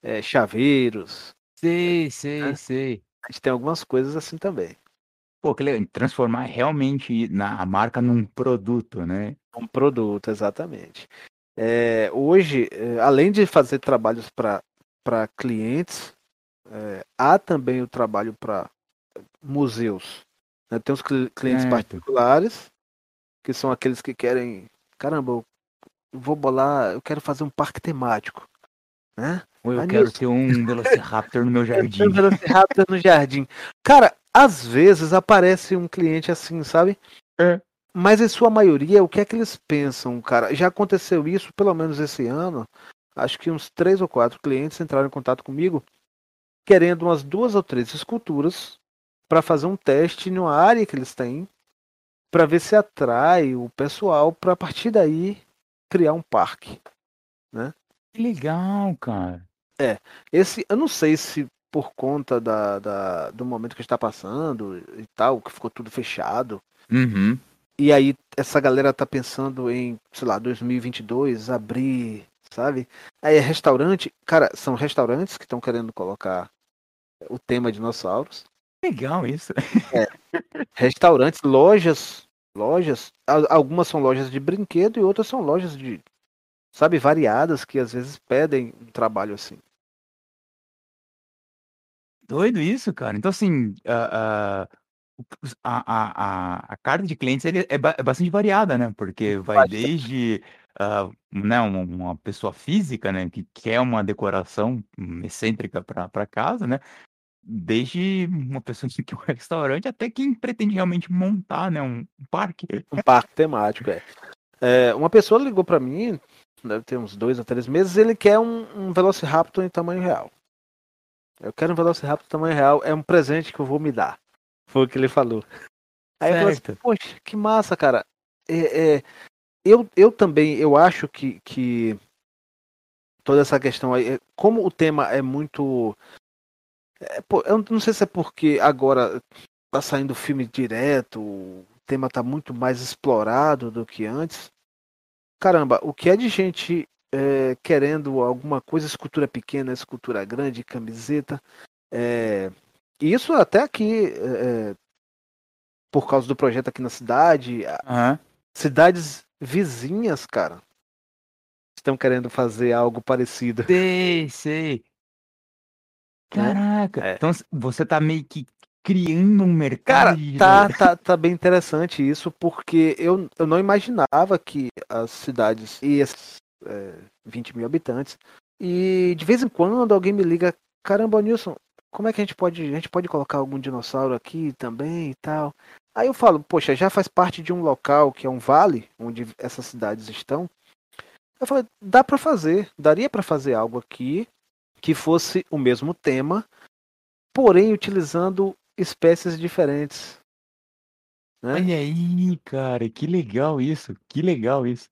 é, chaveiros. Sei, sei, né? sei. A gente tem algumas coisas assim também. Pô, que legal. Transformar realmente na, a marca num produto, né? Um produto, exatamente. É, hoje, além de fazer trabalhos para clientes, há também o trabalho para museus. Né? Tem os clientes particulares, que são aqueles que querem, caramba, eu vou bolar, eu quero fazer um parque temático. Né? Ou eu Aí quero ter um Velociraptor no meu jardim. um Velociraptor no jardim. Cara, às vezes aparece um cliente assim, sabe? É. Mas em sua maioria, o que é que eles pensam, cara? Já aconteceu isso, pelo menos esse ano. Acho que uns três ou quatro clientes entraram em contato comigo querendo umas duas ou três esculturas para fazer um teste numa área que eles têm para ver se atrai o pessoal para a partir daí criar um parque, né? Que legal, cara. É, esse eu não sei se por conta da, da do momento que está passando e tal, que ficou tudo fechado. Uhum. E aí essa galera tá pensando em, sei lá, 2022 abrir, sabe? Aí é restaurante, cara, são restaurantes que estão querendo colocar o tema dinossauros. Legal isso. É. Restaurantes, lojas, lojas. Algumas são lojas de brinquedo e outras são lojas de, sabe, variadas que às vezes pedem um trabalho assim. Doido isso, cara. Então, assim, a, a, a, a carta de clientes ele é, é bastante variada, né? Porque vai desde uh, né, uma, uma pessoa física, né, que quer uma decoração excêntrica para casa, né? Desde uma pessoa que quer um restaurante até quem pretende realmente montar, né, um parque. Um parque temático, é. é uma pessoa ligou para mim, deve ter uns dois a três meses, ele quer um, um Velociraptor em tamanho real. Eu quero um Velociraptor em tamanho real, é um presente que eu vou me dar. Foi o que ele falou. Aí certo. eu falei assim, poxa, que massa, cara. É, é, eu, eu também, eu acho que, que toda essa questão aí, é, como o tema é muito é, pô, eu não sei se é porque agora tá saindo filme direto, o tema tá muito mais explorado do que antes. Caramba, o que é de gente é, querendo alguma coisa, escultura pequena, escultura grande, camiseta, É, isso até aqui, é, por causa do projeto aqui na cidade, Aham. cidades vizinhas, cara, estão querendo fazer algo parecido. Sei, sei. Caraca. É. Então você tá meio que criando um mercado Cara, tá, tá, tá bem interessante isso, porque eu, eu não imaginava que as cidades e esses é, 20 mil habitantes, e de vez em quando alguém me liga, caramba, Nilson, como é que a gente pode, a gente pode colocar algum dinossauro aqui também e tal? Aí eu falo, poxa, já faz parte de um local que é um vale, onde essas cidades estão. Eu falei, dá pra fazer, daria pra fazer algo aqui que fosse o mesmo tema, porém utilizando espécies diferentes. né? Olha aí, cara, que legal isso. Que legal isso.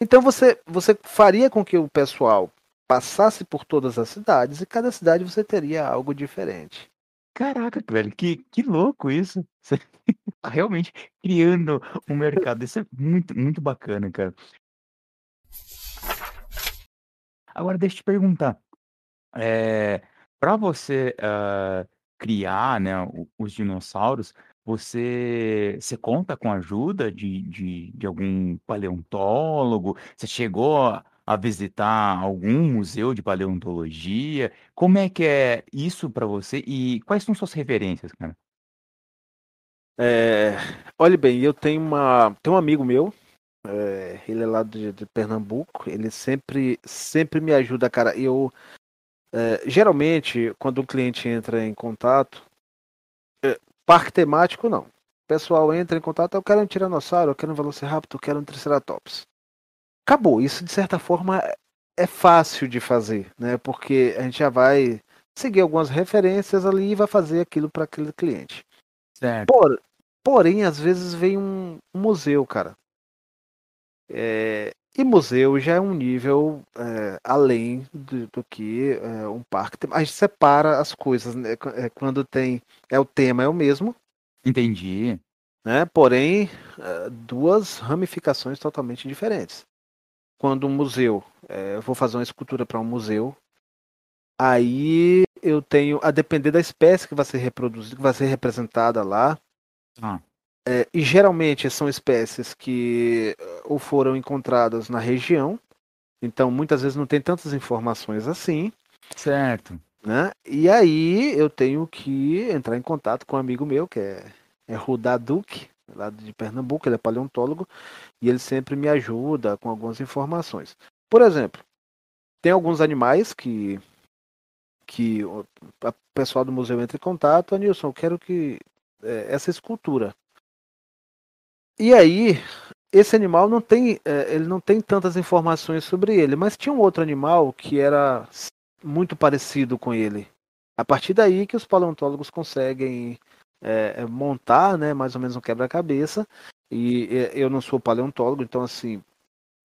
Então você, você faria com que o pessoal passasse por todas as cidades e cada cidade você teria algo diferente. Caraca, velho, que, que louco isso. Você tá realmente criando um mercado. Isso é muito, muito bacana, cara. Agora, deixa eu te perguntar. É, para você ah, criar, né, os dinossauros, você, você conta com a ajuda de, de, de algum paleontólogo? Você chegou a visitar algum museu de paleontologia? Como é que é isso para você e quais são suas referências, cara? É, olhe bem, eu tenho uma, tenho um amigo meu, é, ele é lá de, de Pernambuco, ele sempre, sempre me ajuda, cara. Eu é, geralmente quando o cliente entra em contato, é, parque temático não. O pessoal entra em contato, eu quero um tiranossauro, eu quero um velociraptor, eu quero um triceratops. Acabou. Isso de certa forma é fácil de fazer, né? Porque a gente já vai seguir algumas referências ali e vai fazer aquilo para aquele cliente. Certo. Por- porém, às vezes vem um, um museu, cara. É, e museu já é um nível é, além do, do que é, um parque. tem- A gente separa as coisas, né? É, Quando tem. É o tema, é o mesmo, Entendi. né? Porém, é, duas ramificações totalmente diferentes. Quando um museu, é, vou fazer uma escultura para um museu, aí eu tenho, a depender da espécie que vai ser reproduzida, que vai ser representada lá, Ah, é, e geralmente são espécies que eh, ou foram encontradas na região, então muitas vezes não tem tantas informações assim, certo. né? E aí eu tenho que entrar em contato com um amigo meu, que é, é Rudá Duque, lá de Pernambuco, ele é paleontólogo, e ele sempre me ajuda com algumas informações. Por exemplo, tem alguns animais que, que o pessoal do museu entra em contato, Anilson, eu quero que eh, essa escultura. E aí, esse animal não tem, eh, ele não tem tantas informações sobre ele, mas tinha um outro animal que era muito parecido com ele. A partir daí que os paleontólogos conseguem eh, eh, montar, né, mais ou menos um quebra-cabeça. E eh, eu não sou paleontólogo, então assim,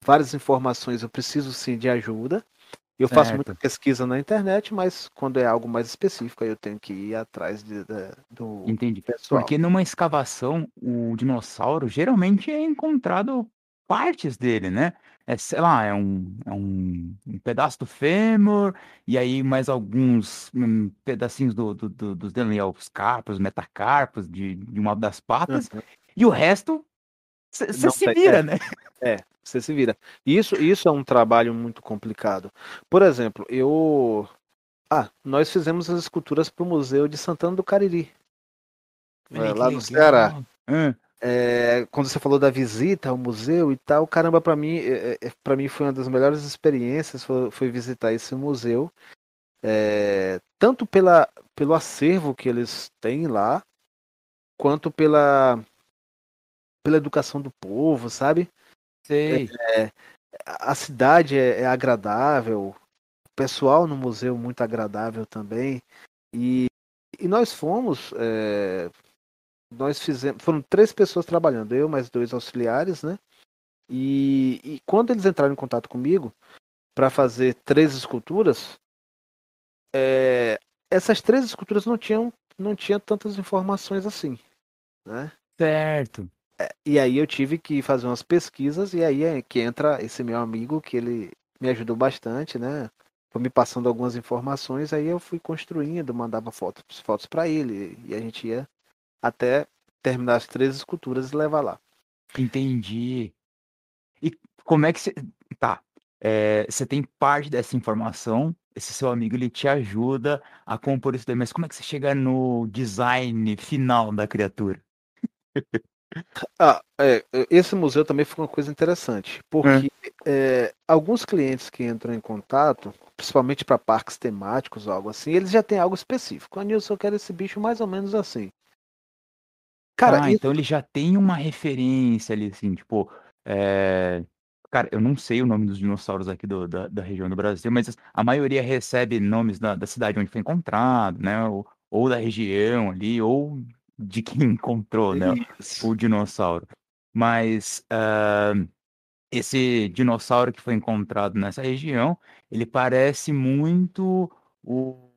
várias informações eu preciso sim de ajuda. Eu faço Certo. muita pesquisa na internet, mas quando é algo mais específico, aí eu tenho que ir atrás de- da- do Entendi. pessoal. Porque numa escavação, o dinossauro geralmente é encontrado partes dele, né? É, sei lá, é um, é um, um pedaço do fêmur, e aí mais alguns hum, pedacinhos do, do, do, dos dele, os carpos, metacarpos de, de uma das patas, Uhum. e o resto você se vira, é. né? É, você se vira. Isso, isso é um trabalho muito complicado. Por exemplo, eu. Ah, nós fizemos as esculturas para o Museu de Santana do Cariri, é, lá no. Ceará. Hã, É, quando você falou da visita ao museu e tal, caramba, para mim, é, é, para mim foi uma das melhores experiências, foi, foi visitar esse museu, é, tanto pela, pelo acervo que eles têm lá, quanto pela, pela educação do povo, sabe? sei. a a cidade é, é agradável, o pessoal no museu muito agradável também. E, e nós fomos, é, nós fizemos, foram três pessoas trabalhando, eu mais dois auxiliares, né? E, e quando eles entraram em contato comigo para fazer três esculturas, é, essas três esculturas não tinham, não tinham tantas informações assim, né? Certo. E aí eu tive que fazer umas pesquisas e aí é que entra esse meu amigo que ele me ajudou bastante, né? foi me passando algumas informações, aí eu fui construindo, mandava fotos, fotos para ele, e a gente ia até terminar as três esculturas e levar lá. Entendi. E como é que você. Tá. É, você tem parte dessa informação, esse seu amigo ele te ajuda a compor isso daí, mas como é que você chega no design final da criatura? Ah, é, esse museu também foi uma coisa interessante, porque é. É, alguns clientes que entram em contato, principalmente para parques temáticos ou algo assim, eles já têm algo específico. A Nilson, eu quero esse bicho mais ou menos assim. Cara, ah, isso... então ele já tem uma referência ali, assim, tipo, é... Cara, eu não sei o nome dos dinossauros aqui do, da, da região do Brasil, mas a maioria recebe nomes da, da cidade onde foi encontrado, né? Ou, ou da região ali, ou de quem encontrou, né, o dinossauro. Mas uh, esse dinossauro que foi encontrado nessa região, ele parece muito o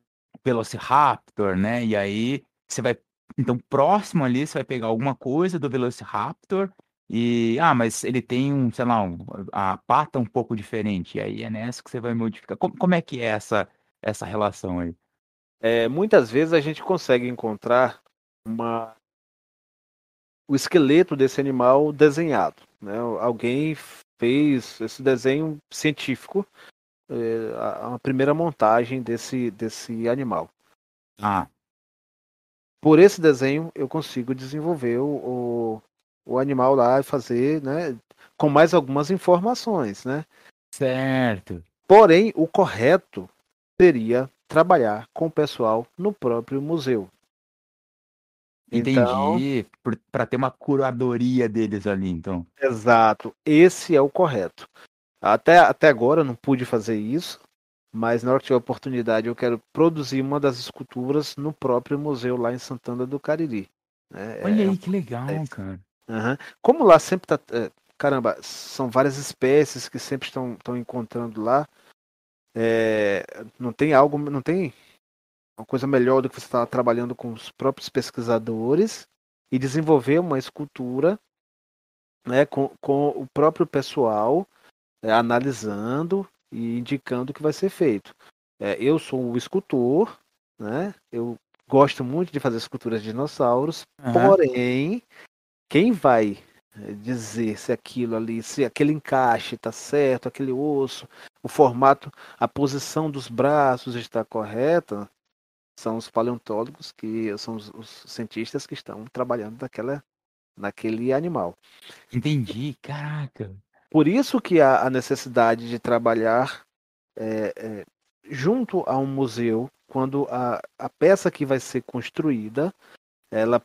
Velociraptor, né? E aí você vai, então próximo ali você vai pegar alguma coisa do Velociraptor e ah, mas ele tem um, sei lá, um, a pata um pouco diferente. E aí é nessa que você vai modificar. Como, como é que é essa essa relação aí? É, muitas vezes a gente consegue encontrar uma o esqueleto desse animal desenhado. Né? Alguém fez esse desenho científico, é, a, primeira montagem desse, desse animal. Ah. Por esse desenho eu consigo desenvolver o, o, o animal lá e fazer, né, com mais algumas informações, né? Certo. Porém, o correto seria trabalhar com o pessoal no próprio museu. Entendi. Então, para ter uma curadoria deles ali, então. Exato. Esse é o correto. Até, até agora eu não pude fazer isso, mas na hora que tiver oportunidade eu quero produzir uma das esculturas no próprio museu lá em Santana do Cariri. É, Olha é, aí que legal, é, cara. Uhum. Como lá sempre tá. É, caramba, são várias espécies que sempre estão, estão encontrando lá. É, não tem algo, não tem uma coisa melhor do que você estar trabalhando com os próprios pesquisadores e desenvolver uma escultura né, com, com o próprio pessoal é, analisando e indicando o que vai ser feito. É, eu sou o escultor, né? Eu gosto muito de fazer esculturas de dinossauros, uhum. porém, quem vai é, dizer se aquilo ali, se aquele encaixe está certo, aquele osso, o formato, a posição dos braços está correta, são os paleontólogos, que são os, os cientistas que estão trabalhando naquela, naquele animal. Entendi, caraca. Por isso que há a necessidade de trabalhar é, é, junto a um museu, quando a, a peça que vai ser construída, ela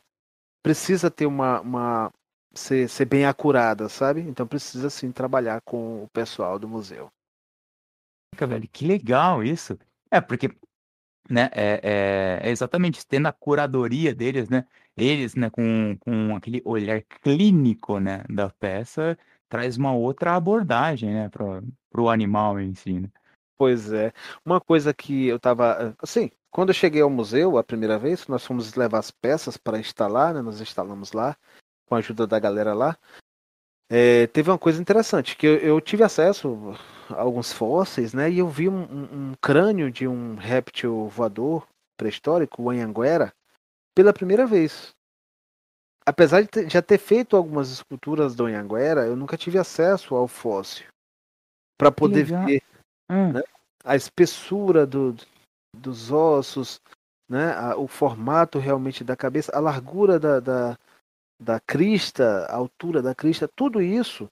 precisa ter uma, uma ser, ser bem acurada, sabe? Então precisa sim trabalhar com o pessoal do museu. Velho, que legal isso. É, porque né, é, é, é exatamente tendo a curadoria deles, né, eles, né, com, com aquele olhar clínico, né, da peça, traz uma outra abordagem, né, para o animal em si, né. Pois é. Uma coisa que eu tava, assim, quando eu cheguei ao museu a primeira vez, nós fomos levar as peças para instalar, né, nós instalamos lá, com a ajuda da galera lá, é, teve uma coisa interessante, que eu, eu, tive acesso a alguns fósseis, né? E eu vi um, um crânio de um réptil voador pré-histórico, o Anhanguera, pela primeira vez. Apesar de ter, já ter feito algumas esculturas do Anhanguera, eu nunca tive acesso ao fóssil para poder ver hum. né, a espessura do, dos ossos, né, a, o formato realmente da cabeça, a largura da, da da crista, a altura da crista, tudo isso,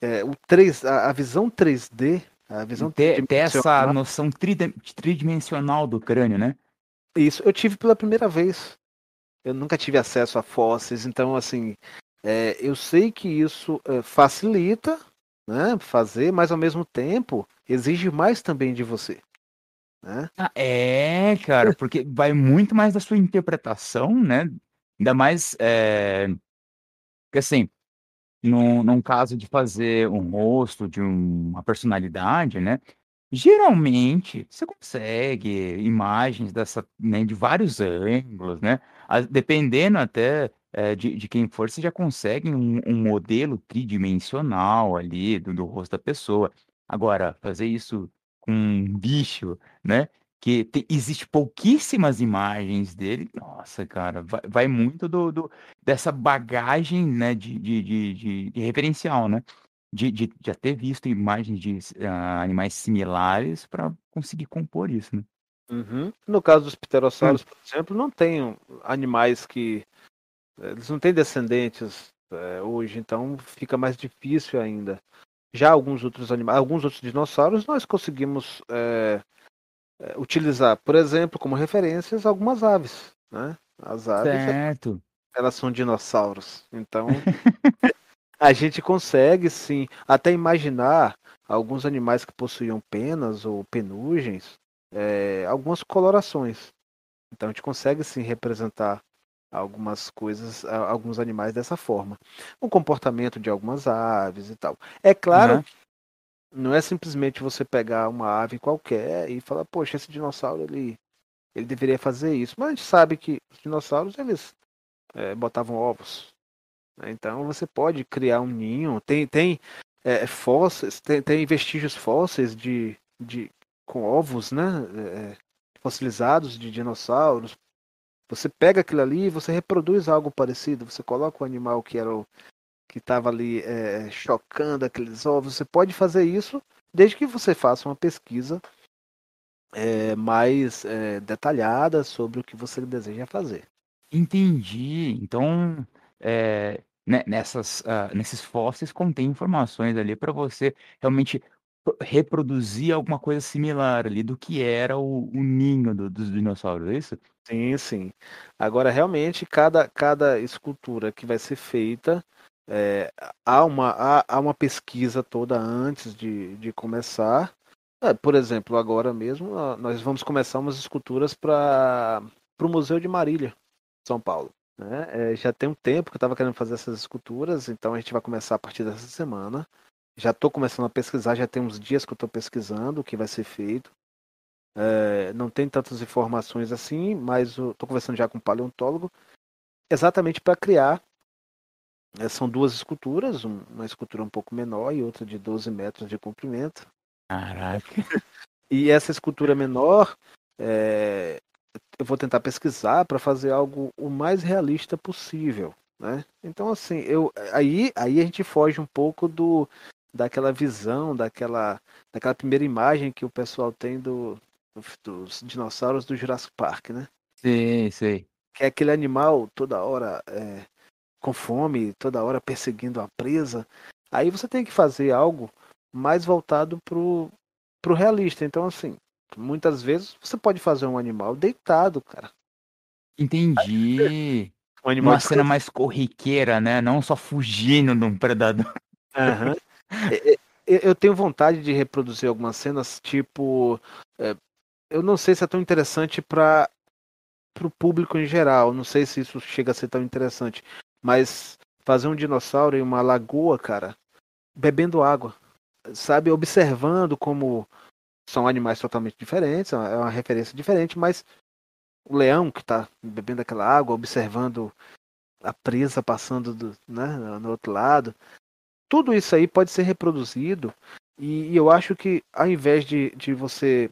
é, o 3, a, a visão 3D, a visão ter, ter essa noção tridimensional do crânio, né? Isso, eu tive pela primeira vez. Eu nunca tive acesso a fósseis, então assim, é, eu sei que isso é, facilita, né, fazer, mas ao mesmo tempo exige mais também de você. Né? Ah, é, cara, porque vai muito mais da sua interpretação, né, Ainda mais, é, que assim, num, num caso de fazer um rosto de um, uma personalidade, né? Geralmente você consegue imagens dessa, né, de vários ângulos, né? Dependendo até é, de, de quem for, você já consegue um, um modelo tridimensional ali do, do rosto da pessoa. Agora, fazer isso com um bicho, né? Que tem, existe pouquíssimas imagens dele. Nossa, cara, vai, vai muito do, do, dessa bagagem, né, de, de, de, de, de referencial, né? De, de já ter visto imagens de uh, animais similares para conseguir compor isso, né? Uhum. No caso dos pterossauros, hum. por exemplo, não tem animais que eles não têm descendentes é, hoje, então fica mais difícil ainda. Já alguns outros animais, alguns outros dinossauros, nós conseguimos é, utilizar, por exemplo, como referências algumas aves, né? As aves, certo. elas são dinossauros, então a gente consegue sim até imaginar alguns animais que possuíam penas ou penugens, é, algumas colorações. Então a gente consegue sim representar algumas coisas, alguns animais dessa forma. O comportamento de algumas aves e tal. É claro uhum. não é simplesmente você pegar uma ave qualquer e falar, poxa, esse dinossauro ele, ele deveria fazer isso. Mas a gente sabe que os dinossauros eles é, botavam ovos. Né? Então você pode criar um ninho. Tem, tem é, fósseis, tem, tem vestígios fósseis de, de com ovos, né? É, fossilizados de dinossauros, você pega aquilo ali e você reproduz algo parecido. Você coloca o animal que era o que estava ali é, chocando aqueles ovos. Você pode fazer isso desde que você faça uma pesquisa é, mais é, detalhada sobre o que você deseja fazer. Entendi. Então, é, nessas, uh, nesses fósseis contém informações ali para você realmente reproduzir alguma coisa similar ali do que era o, o ninho do, dos dinossauros, é isso? Sim, sim. Agora, realmente, cada, cada escultura que vai ser feita, é, há, uma, há, há uma pesquisa toda antes de, de começar. É, por exemplo, agora mesmo, nós vamos começar umas esculturas para o Museu de Marília, São Paulo. Né? É, já tem um tempo que eu estava querendo fazer essas esculturas, então a gente vai começar a partir dessa semana. Já estou começando a pesquisar, já tem uns dias que eu estou pesquisando o que vai ser feito. É, não tem tantas informações assim, mas estou conversando já com um paleontólogo, exatamente para criar. É, são duas esculturas, uma escultura um pouco menor e outra de 12 metros de comprimento. Caraca! E essa escultura menor, é, eu vou tentar pesquisar para fazer algo o mais realista possível. Né? Então, assim, eu, aí, aí a gente foge um pouco do, daquela visão, daquela, daquela primeira imagem que o pessoal tem do, dos dinossauros do Jurassic Park, né? Sim, sim. Que é aquele animal toda hora é, com fome, toda hora perseguindo a presa. Aí você tem que fazer algo mais voltado pro, pro realista. Então, assim, muitas vezes você pode fazer um animal deitado, cara. Entendi. Um Uma cena mais corriqueira, né? Não só fugindo de um predador. Uhum. Eu tenho vontade de reproduzir algumas cenas, tipo. É, eu não sei se é tão interessante para o público em geral. Não sei se isso chega a ser tão interessante. Mas fazer um dinossauro em uma lagoa, cara, bebendo água. Sabe? Observando como são animais totalmente diferentes, é uma referência diferente, mas o leão que está bebendo aquela água, observando a presa passando do, né, no outro lado, tudo isso aí pode ser reproduzido e, e eu acho que ao invés de, de você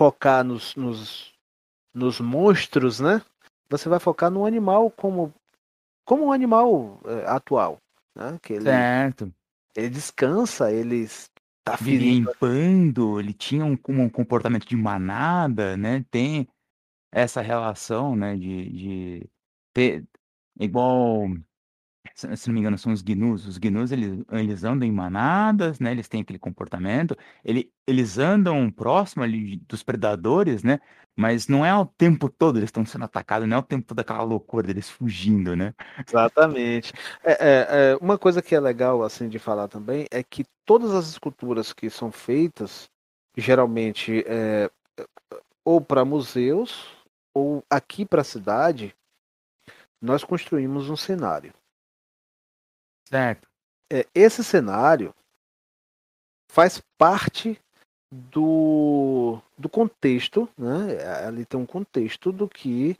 focar nos, nos, nos monstros, né? Você vai focar no animal como, como um animal é, atual. Né? Que ele, certo. Ele descansa, ele tá em bando, ele tinha um, um comportamento de manada, né? Tem essa relação, né? De, de ter igual se, se não me engano, são os gnus. Os gnus, eles, eles andam em manadas, né? Eles têm aquele comportamento. Ele, eles andam próximo ali dos predadores, né? Mas não é o tempo todo eles estão sendo atacados, não é o tempo todo aquela loucura deles fugindo, né? Exatamente. É, é, é, uma coisa que é legal, assim, de falar também, é que todas as esculturas que são feitas, geralmente, é, ou para museus, ou aqui para a cidade, nós construímos um cenário. Certo. É, esse cenário faz parte do, do contexto, né? Ali tem um contexto do que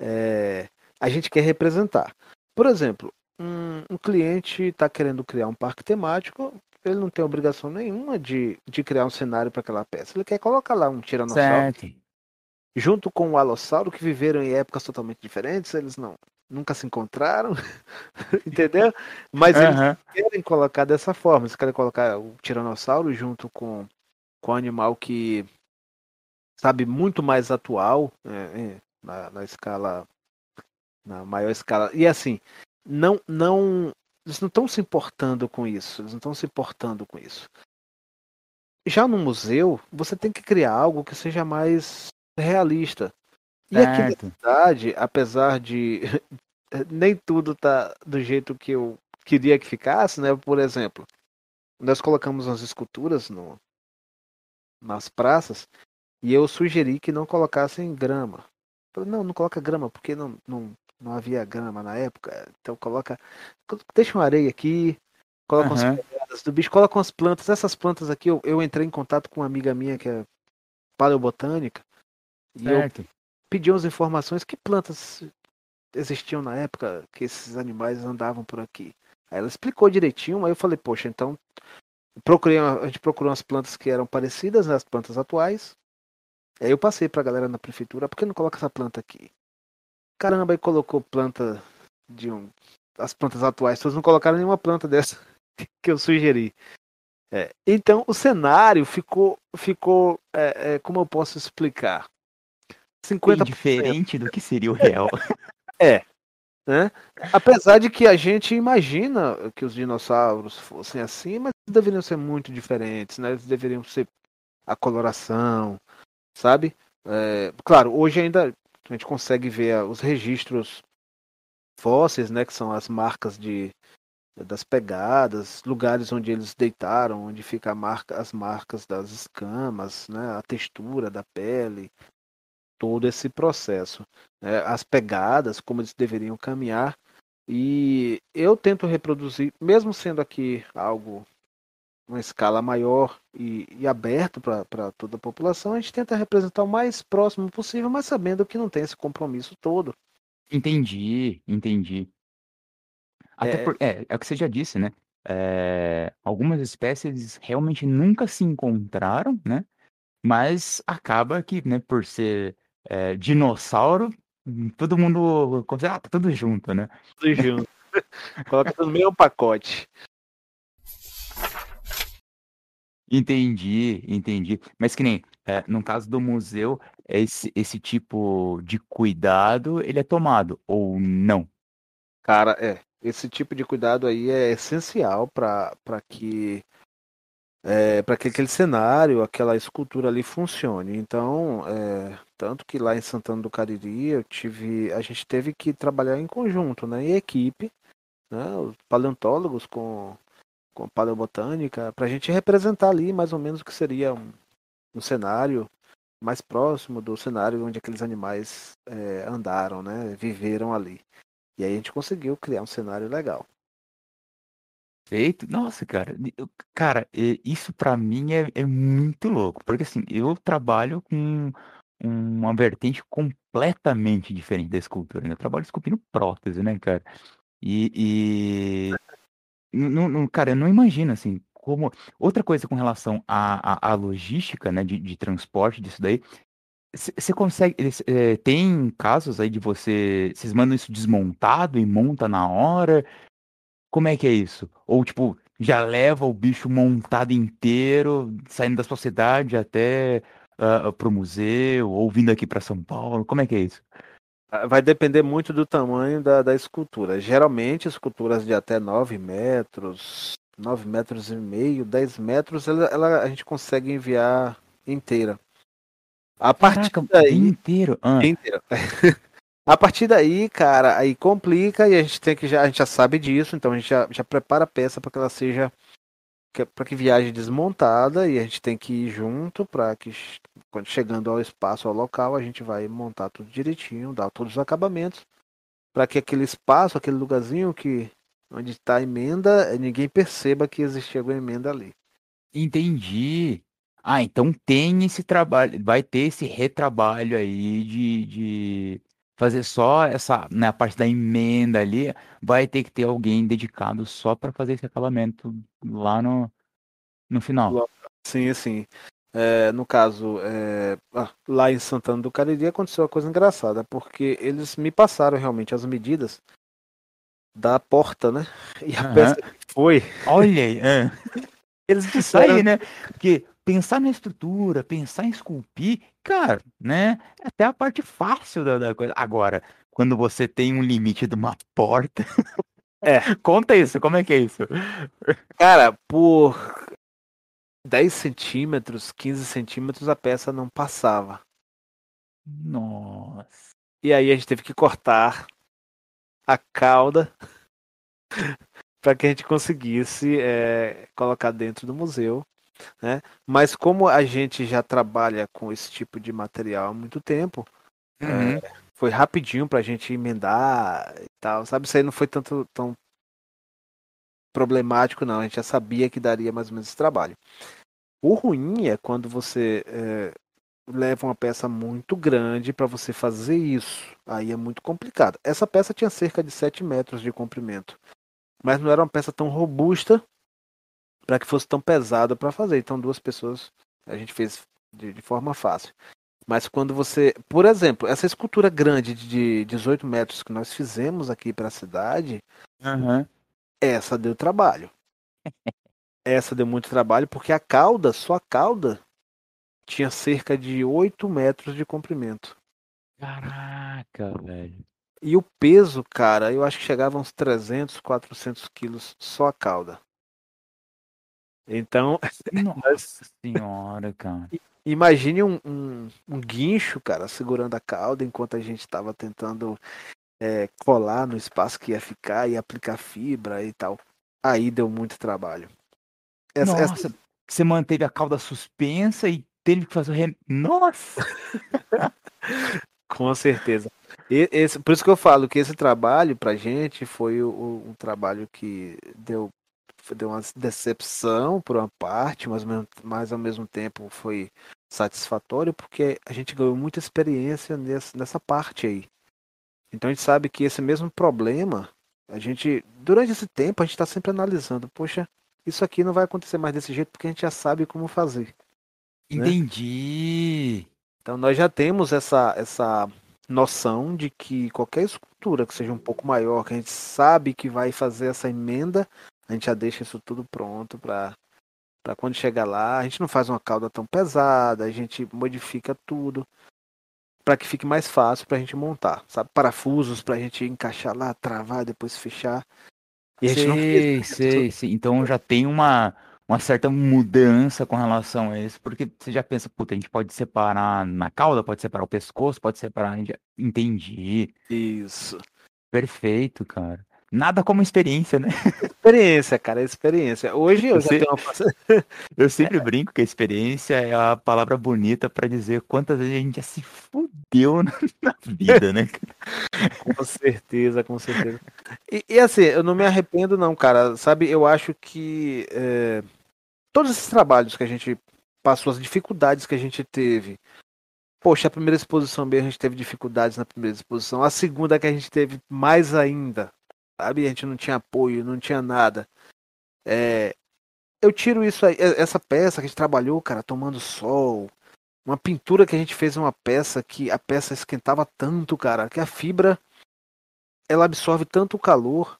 é, a gente quer representar. Por exemplo, um, um cliente está querendo criar um parque temático, ele não tem obrigação nenhuma de, de criar um cenário para aquela peça. Ele quer colocar lá um tiranossauro. Certo. Junto com o alossauro, que viveram em épocas totalmente diferentes, eles não nunca se encontraram, entendeu? Mas eles uhum. querem colocar dessa forma. Eles querem colocar o tiranossauro junto com, com um animal que sabe muito mais atual é, na, na escala na maior escala e assim não não eles não estão se importando com isso, eles não estão se importando com isso. Já no museu, você tem que criar algo que seja mais realista. E aqui na cidade, apesar de nem tudo tá do jeito que eu queria que ficasse, né? Por exemplo, nós colocamos umas esculturas no, nas praças e eu sugeri que não colocassem grama. Falei, não, não coloca grama, porque não, não, não havia grama na época. Então coloca. Deixa uma areia aqui, coloca uhum. umas pegadas do bicho, coloca umas plantas. Essas plantas aqui, eu, eu entrei em contato com uma amiga minha que é paleobotânica. E certo. eu pedi umas informações que plantas existiam na época que esses animais andavam por aqui. Aí ela explicou direitinho, aí eu falei, poxa, então procurei, a gente procurou umas plantas que eram parecidas às plantas atuais. Aí eu passei pra galera na prefeitura, por que não coloca essa planta aqui? Caramba, aí colocou planta de um. As plantas atuais, todos não colocaram nenhuma planta dessa que eu sugeri. É, então o cenário ficou, ficou é, é, como eu posso explicar? 50% diferente do que seria o real. é. Né? Apesar de que a gente imagina que os dinossauros fossem assim, mas deveriam ser muito diferentes, né? Eles deveriam ser a coloração, sabe? É, claro, hoje ainda a gente consegue ver os registros fósseis, né, que são as marcas de das pegadas, lugares onde eles deitaram, onde fica a marca, as marcas das escamas, né, a textura da pele, todo esse processo, né, as pegadas, como eles deveriam caminhar. E eu tento reproduzir, mesmo sendo aqui algo uma escala maior e, e aberto para toda a população, a gente tenta representar o mais próximo possível, mas sabendo que não tem esse compromisso todo. Entendi, entendi. Até é, por, é, é o que você já disse, né? É, algumas espécies realmente nunca se encontraram, né? Mas acaba que, né, por ser é, dinossauro, todo mundo considera, ah, tá tudo junto, né? Tudo junto. Coloca tudo no mesmo pacote. Entendi, entendi. Mas que nem, eh, no caso do museu, esse esse tipo de cuidado, ele é tomado ou não? Cara, é, esse tipo de cuidado aí é essencial para para que é, para que aquele cenário, aquela escultura ali funcione. Então, é, tanto que lá em Santana do Cariri eu tive, a gente teve que trabalhar em conjunto, né, em equipe, né, os paleontólogos com com paleobotânica, para a gente representar ali mais ou menos o que seria um, um cenário mais próximo do cenário onde aqueles animais é, andaram, né, viveram ali. E aí a gente conseguiu criar um cenário legal. Feito? Nossa, cara, cara, isso para mim é, é muito louco, porque assim, eu trabalho com uma vertente completamente diferente da escultura, né? Eu trabalho esculpindo prótese, né, cara? E, e não, não, cara, eu não imagino assim como. Outra coisa com relação à, à, à logística, né, de, de transporte disso daí. Você consegue. É, tem casos aí de você. Vocês mandam isso desmontado e monta na hora? Como é que é isso? Ou, tipo, já leva o bicho montado inteiro, saindo da sua cidade até uh, pro museu, ou vindo aqui para São Paulo? Como é que é isso? Ah, vai depender muito do tamanho da, da escultura. Geralmente, esculturas de até 9 metros, 9 metros e meio, 10 metros, ela, ela a gente consegue enviar inteira. A partir Caraca, daí. Inteiro. Ah. inteiro. a partir daí, cara, aí complica e a gente tem que já, a gente já sabe disso, então a gente já, já prepara a peça para que ela seja para que viaje desmontada e a gente tem que ir junto para que quando chegando ao espaço, ao local, a gente vai montar tudo direitinho, dar todos os acabamentos para que aquele espaço, aquele lugarzinho que onde está a emenda, ninguém perceba que existia alguma emenda ali. Entendi. Ah, então tem esse trabalho, vai ter esse retrabalho aí de, de fazer só essa, né, a parte da emenda ali, vai ter que ter alguém dedicado só para fazer esse acabamento lá no, no final. Sim, sim. É, no caso, é, ah, lá em Santana do Cariri aconteceu uma coisa engraçada, porque eles me passaram realmente as medidas da porta, né? E a Aham. peça foi. Olha aí, é. Eles disseram aí, né? Porque pensar na estrutura, pensar em esculpir, cara, né? É até a parte fácil da, da coisa. Agora, quando você tem um limite de uma porta. É. Conta isso, como é que é isso? Cara, por 10 centímetros, 15 centímetros, a peça não passava. Nossa. E aí a gente teve que cortar a cauda para que a gente conseguisse é, colocar dentro do museu. Né? Mas como a gente já trabalha com esse tipo de material há muito tempo, Uhum. foi rapidinho pra gente emendar e tal, sabe? Isso aí não foi tanto tão problemático, não. A gente já sabia que daria mais ou menos esse trabalho. O ruim é quando você é, leva uma peça muito grande para você fazer isso. Aí é muito complicado. Essa peça tinha cerca de 7 metros de comprimento, mas não era uma peça tão robusta para que fosse tão pesada para fazer. Então, duas pessoas a gente fez de, de forma fácil. Mas quando você, por exemplo, essa escultura grande de 18 metros que nós fizemos aqui para a cidade, Uhum. essa deu trabalho. Essa deu muito trabalho porque a cauda, só a cauda, tinha cerca de 8 metros de comprimento. Caraca, velho. E o peso, cara, eu acho que chegava a uns 300, 400 quilos só a cauda. Então, Nossa senhora, cara. imagine um, um, um guincho, cara, segurando a cauda enquanto a gente estava tentando é, colar no espaço que ia ficar e aplicar fibra e tal. Aí deu muito trabalho. Essa- essa- Nossa, você manteve a cauda suspensa e teve que fazer o rem... Nossa! Com certeza. E- esse- por isso que eu falo que esse trabalho pra gente foi o, o- um trabalho que deu, deu uma decepção por uma parte, mas, ao mesmo- mas ao mesmo tempo foi satisfatório porque a gente ganhou muita experiência nessa, nessa parte aí. Então a gente sabe que esse mesmo problema, a gente, durante esse tempo, a gente está sempre analisando, poxa, isso aqui não vai acontecer mais desse jeito porque a gente já sabe como fazer. Né? Entendi. Então nós já temos essa, essa noção de que qualquer escultura que seja um pouco maior, que a gente sabe que vai fazer essa emenda, a gente já deixa isso tudo pronto para para quando chegar lá, a gente não faz uma cauda tão pesada, a gente modifica tudo para que fique mais fácil para a gente montar, sabe? Parafusos para a gente encaixar lá, travar, depois fechar. E a gente não Sei, fez sei, sei. Então já tem uma, uma certa mudança com relação a isso, porque você já pensa, puta, a gente pode separar na cauda, pode separar o pescoço, pode separar. Entendi. Isso. Perfeito, cara. Nada como experiência, né? Experiência, cara, experiência. Hoje eu já Você- tenho uma Eu sempre brinco que a experiência é a palavra bonita pra dizer quantas vezes a gente já se fudeu na, na vida, né? Com certeza, com certeza. E, e, assim, eu não me arrependo, não, cara. Sabe, eu acho que é, todos esses trabalhos que a gente passou, as dificuldades que a gente teve. Poxa, a primeira exposição mesmo a gente teve dificuldades na primeira exposição. A segunda que a gente teve mais ainda. Sabe? A gente não tinha apoio, não tinha nada. É, eu tiro isso aí, e- essa peça que a gente trabalhou, cara, tomando sol. Uma pintura que a gente fez uma peça que a peça esquentava tanto, cara, que a fibra ela absorve tanto o calor.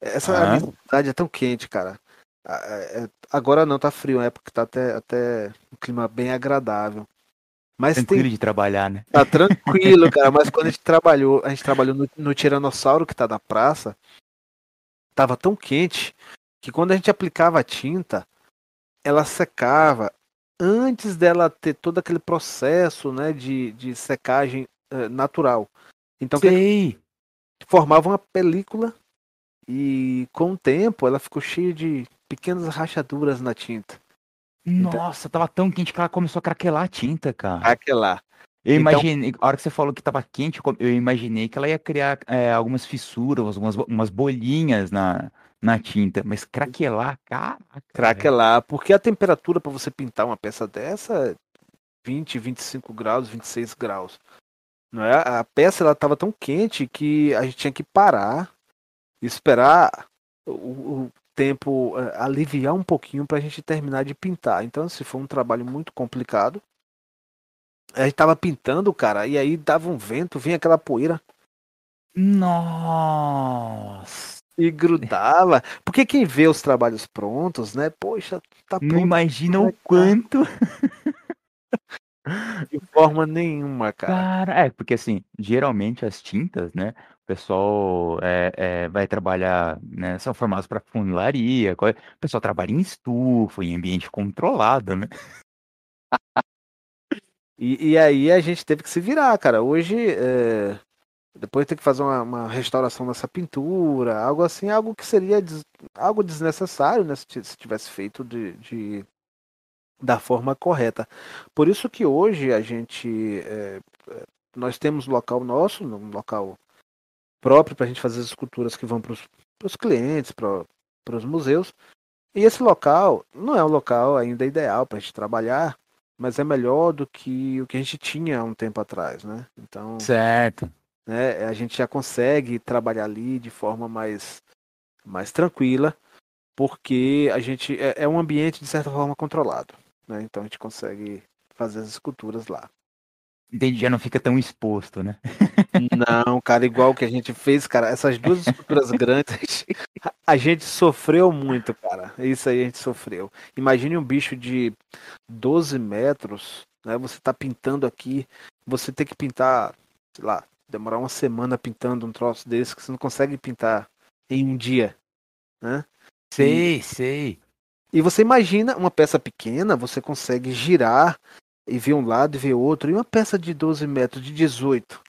Essa Ah. cidade é tão quente, cara. É- é- Agora não, tá frio, é porque tá até, até um clima bem agradável. Mas tem, Tranquilo de trabalhar, né? Tá tranquilo, cara, mas quando a gente trabalhou, a gente trabalhou no, no Tiranossauro que tá da praça, tava tão quente que quando a gente aplicava a tinta, ela secava antes dela ter todo aquele processo, né, de, de secagem eh, natural. Então que Sei. formava uma película e com o tempo ela ficou cheia de pequenas rachaduras na tinta. Nossa, tava tão quente que ela começou a craquelar a tinta, cara. Aquela. Eu Então- imaginei, a hora que você falou que tava quente, eu imaginei que ela ia criar é, algumas fissuras, algumas umas bolinhas na, na tinta, mas craquelar, caraca. velho. craquelar, porque a temperatura para você pintar uma peça dessa é 20, 25 graus, 26 graus. Não é? A peça ela estava tão quente que a gente tinha que parar, esperar o, o- tempo uh, aliviar um pouquinho para a gente terminar de pintar. Então, se foi um trabalho muito complicado. A gente tava pintando, cara, e aí dava um vento, vinha aquela poeira. Nossa! E grudava. Porque quem vê os trabalhos prontos, né? Poxa, tá pronto. Não imagina o quanto. De forma nenhuma, cara. Cara, é, porque assim, geralmente as tintas, né? O pessoal é, é, vai trabalhar, né? São formados para funilaria, o pessoal trabalha em estufa, em ambiente controlado, né? E, e aí a gente teve que se virar, cara. Hoje, é, depois tem que fazer uma, uma, restauração dessa pintura, algo assim, algo que seria des, algo desnecessário, né? Se, se tivesse feito de, de da forma correta. Por isso que hoje a gente é, é nós temos local nosso, um local próprio para a gente fazer as esculturas que vão para os clientes, para os museus. E esse local não é um local ainda ideal para a gente trabalhar, mas é melhor do que o que a gente tinha há um tempo atrás, né? Então, certo. Né, a gente já consegue trabalhar ali de forma mais, mais tranquila, porque a gente é, é um ambiente de certa forma controlado. Né? Então a gente consegue fazer as esculturas lá. Entendi, já não fica tão exposto, né? Não, cara, igual que a gente fez, cara, essas duas esculturas grandes, a gente sofreu muito, cara. Isso aí a gente sofreu. Imagine um bicho de 12 metros, né? Você tá pintando aqui, você tem que pintar, sei lá, demorar uma semana pintando um troço desse que você não consegue pintar em um dia, né? Sei, e... sei. E você imagina uma peça pequena, você consegue girar e ver um lado e ver outro. E uma peça de 12 metros, de 18.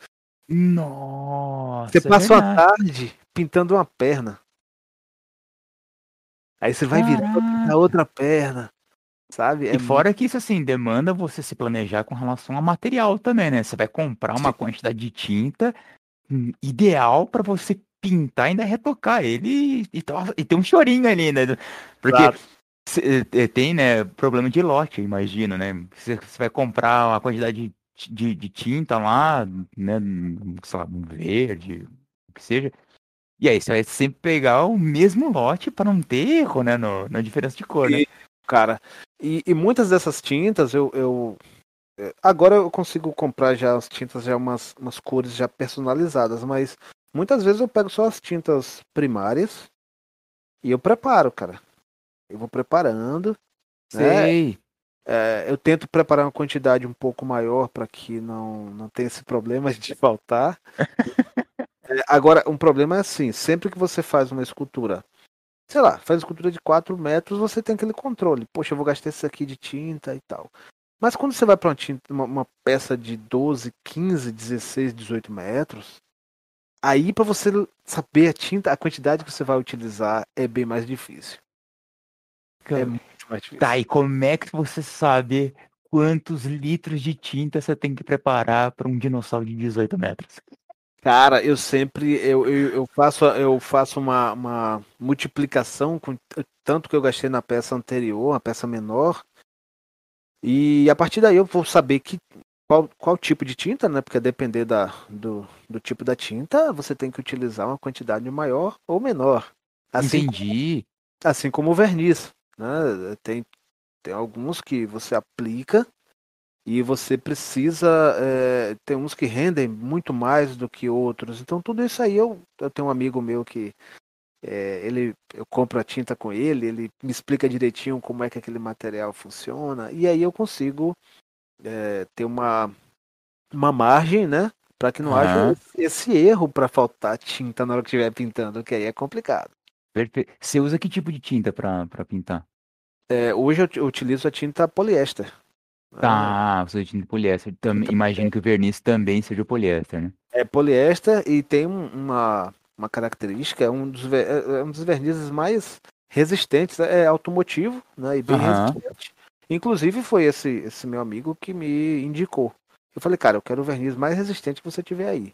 Nossa. Você passa é uma tarde pintando uma perna. Aí você vai virar a outra perna. Sabe? É e fora muito... que isso assim demanda você se planejar com relação a material também, né? Você vai comprar uma Sim. quantidade de tinta hum, ideal para você pintar e ainda retocar ele e, e, e ter um chorinho ali, né? Porque Exato. Eh, tem, né, problema de lote, imagino, né? Você, vai comprar uma quantidade de, de, tinta lá, né, sei lá, um verde, o que seja. E aí você vai sempre pegar o mesmo lote para não ter erro, né, no, na diferença de cor, né? cara, e, e, muitas dessas tintas eu, eu eh, agora eu consigo comprar já as tintas já umas, umas cores já personalizadas, mas muitas vezes eu pego só as tintas primárias e eu preparo, cara. Eu vou preparando. Né? Sei. Né? É, eu tento preparar uma quantidade um pouco maior para que não, não tenha esse problema de faltar. é, agora, um problema é assim: sempre que você faz uma escultura, sei lá, faz escultura de 4 metros, você tem aquele controle. Poxa, eu vou gastar isso aqui de tinta e tal. Mas quando você vai para uma, uma, uma, peça de 12, 15, 16, 18 metros, aí para você saber a tinta, a quantidade que você vai utilizar é bem mais difícil. É muito mais difícil. Tá, e como é que você sabe quantos litros de tinta você tem que preparar para um dinossauro de 18 metros? Cara, eu sempre eu, eu, eu faço eu faço uma, uma multiplicação com tanto que eu gastei na peça anterior, uma peça menor. E a partir daí eu vou saber que qual, qual tipo de tinta, né? Porque a depender da, do, do tipo da tinta, você tem que utilizar uma quantidade maior ou menor. Assim Entendi. Como, assim como o verniz. Né? Tem, tem alguns que você aplica e você precisa. É, tem uns que rendem muito mais do que outros. Então, tudo isso aí eu, eu tenho um amigo meu que. É, ele, eu compro a tinta com ele, ele me explica direitinho como é que aquele material funciona, e aí eu consigo é, ter uma, uma margem, né? Para que não uhum. haja esse erro para faltar tinta na hora que estiver pintando, que aí é complicado. Você usa que tipo de tinta para pintar? É, hoje eu utilizo a tinta poliéster. Tá, você usa tinta poliéster. Tam, imagino que o verniz também seja poliéster, né? É poliéster e tem uma, uma característica, é um dos, é, é um dos vernizes mais resistentes, é automotivo, né? E bem uhum. resistente. Inclusive foi esse, esse meu amigo que me indicou. Eu falei, cara, eu quero o verniz mais resistente que você tiver aí.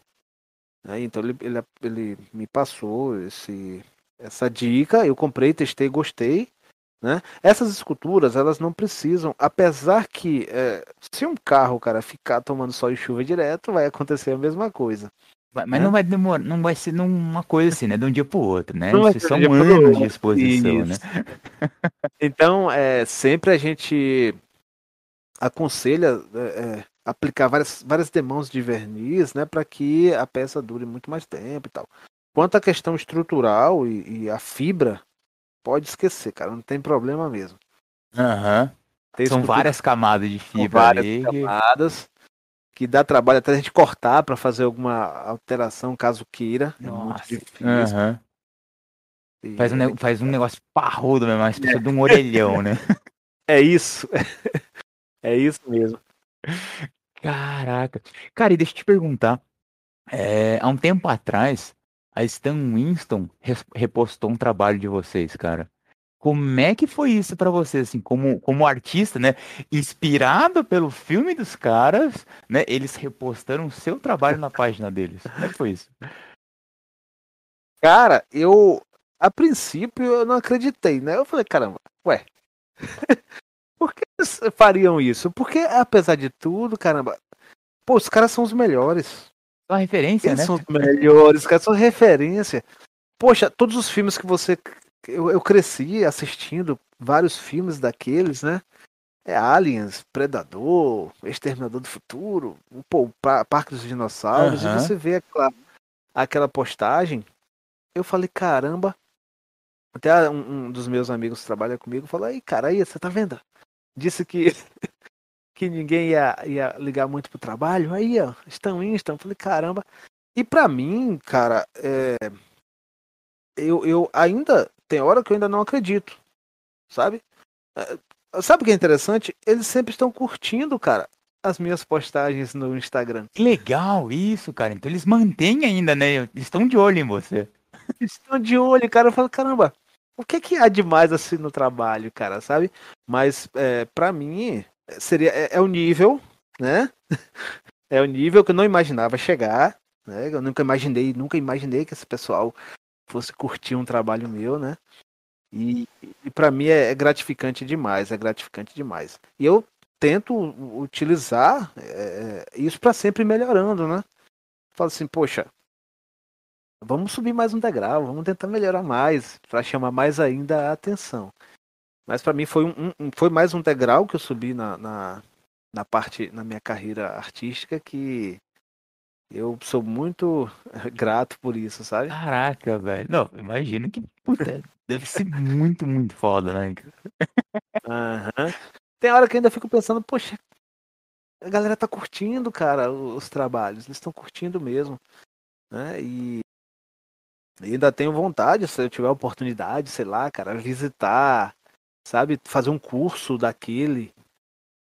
Então ele, ele, ele me passou esse, essa dica, eu comprei, testei, gostei. Né? Essas esculturas, elas não precisam, apesar que é, se um carro, cara, ficar tomando sol e chuva direto, vai acontecer a mesma coisa. Mas né? não vai demorar, não vai ser numa coisa assim, né? De um dia pro outro, né? Não Isso são um anos de exposição, né? Isso. né? então, é, sempre a gente aconselha é, é, aplicar várias, várias demãos de verniz, né? Para que a peça dure muito mais tempo e tal. Quanto à questão estrutural e, e a fibra, pode esquecer, cara, não tem problema mesmo. Aham. Uhum. São várias camadas de fibra. várias aí. camadas que dá trabalho até a gente cortar para fazer alguma alteração caso queira. Nossa. É muito difícil. Uhum. Faz, um, faz um negócio parrudo mesmo, mas precisa é. de um orelhão, né? É isso. é isso mesmo. Caraca. Cara, e deixa eu te perguntar. É, há um tempo atrás, a Stan Winston repostou um trabalho de vocês, cara. Como é que foi isso para você, assim, como, como artista, né? Inspirado pelo filme dos caras, né? Eles repostaram o seu trabalho na página deles. Como é que foi isso? Cara, eu a princípio eu não acreditei, né? Eu falei, caramba, ué, por que eles fariam isso? Porque apesar de tudo, caramba, pô, os caras são os melhores. São referência, eles né? São os melhores, os caras são referência. Poxa, todos os filmes que você eu, eu cresci assistindo vários filmes daqueles, né? É Aliens, Predador, Exterminador do Futuro, pô, o Parque dos Dinossauros, uhum. e você vê aquela, aquela postagem, eu falei, caramba. Até um, um dos meus amigos que trabalha comigo falou, aí, cara, aí, você tá vendo? Disse que, que ninguém ia, ia ligar muito pro trabalho, aí, ó, estão instam. Falei, caramba. E pra mim, cara, é, eu, eu ainda tem hora que eu ainda não acredito, sabe? É, sabe o que é interessante? Eles sempre estão curtindo, cara, as minhas postagens no Instagram. Que legal isso, cara. Então eles mantêm ainda, né? Eles estão de olho em você. Estão de olho, cara. Eu falo, caramba, o que é que há demais assim no trabalho, cara, sabe? Mas é, para mim seria é, é o nível, né? É o nível que eu não imaginava chegar, né? Eu nunca imaginei, nunca imaginei que esse pessoal fosse curtir um trabalho meu, né? E, e para mim é, é, gratificante demais, é gratificante demais. E eu tento utilizar é, isso para sempre melhorando, né? Falo assim, poxa, vamos subir mais um degrau, vamos tentar melhorar mais, para chamar mais ainda a atenção. Mas para mim foi, um, um, foi mais um degrau que eu subi na, na, na parte, na minha carreira artística que eu sou muito grato por isso, sabe? Caraca, velho. Não, imagino que puta, deve ser muito, muito foda, né? Uhum. Tem hora que eu ainda fico pensando, poxa, a galera tá curtindo, cara, os trabalhos. Eles estão curtindo mesmo. Né? E... e ainda tenho vontade, se eu tiver oportunidade, sei lá, cara, visitar, sabe? Fazer um curso daquele,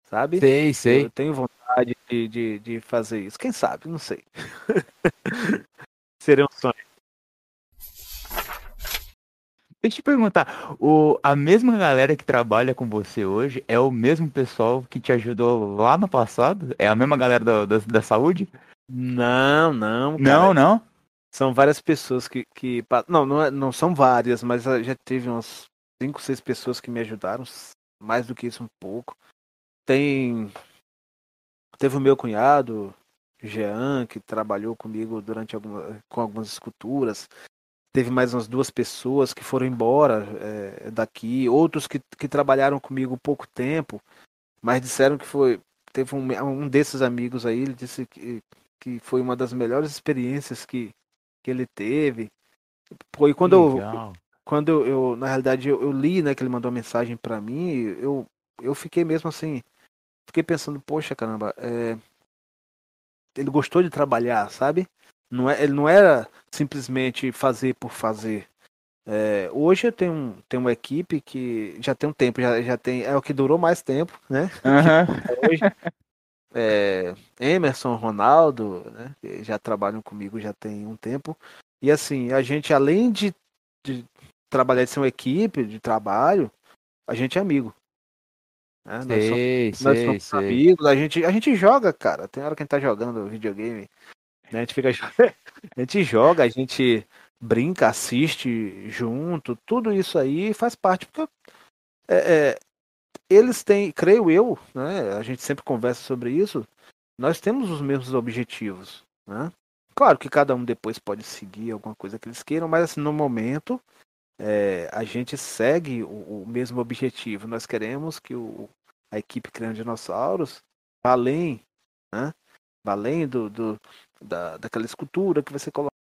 sabe? Sei, sei. Eu tenho vontade de, de, de fazer isso. Quem sabe? Não sei. Seria um sonho. Deixa eu te perguntar, o, a mesma galera que trabalha com você hoje é o mesmo pessoal que te ajudou lá no passado? É a mesma galera da, da, da saúde? Não, não. Cara. Não, não? São várias pessoas que. que não, não, é, não são várias, mas já teve umas cinco, seis pessoas que me ajudaram. Mais do que isso, um pouco. Tem. Teve o meu cunhado, Jean, que trabalhou comigo durante alguma, com algumas esculturas. Teve mais umas duas pessoas que foram embora é, daqui, outros que, que trabalharam comigo pouco tempo, mas disseram que foi. Teve um, um desses amigos aí, ele disse que, que foi uma das melhores experiências que, que ele teve. Foi quando eu, quando eu, eu, na realidade, eu, eu, li, né, que ele mandou uma mensagem para mim, eu, eu fiquei mesmo assim, fiquei pensando, poxa, caramba, é, ele gostou de trabalhar, sabe? Não é, ele não era simplesmente fazer por fazer. É, hoje eu tenho, tenho uma equipe que já tem um tempo, já, já tem, é o que durou mais tempo, né? Uhum. Hoje, é, Emerson, Ronaldo, né? Já trabalham comigo já tem um tempo. E assim, a gente, além de, de trabalhar de ser uma equipe de trabalho, a gente é amigo. Né? Sei, nós somos, nós somos sei. amigos, a gente, a gente joga, cara. Tem hora que a gente tá jogando videogame. Né? A gente fica. a gente joga, a gente brinca, assiste junto, tudo isso aí faz parte, porque é, é, eles têm, creio eu, né? A gente sempre conversa sobre isso. Nós temos os mesmos objetivos, né? Claro que cada um depois pode seguir alguma coisa que eles queiram, mas assim, no momento é, a gente segue o, o, mesmo objetivo. Nós queremos que o, a equipe Criando Dinossauros vá além, né? Vá além do, do, da, daquela escultura que você coloca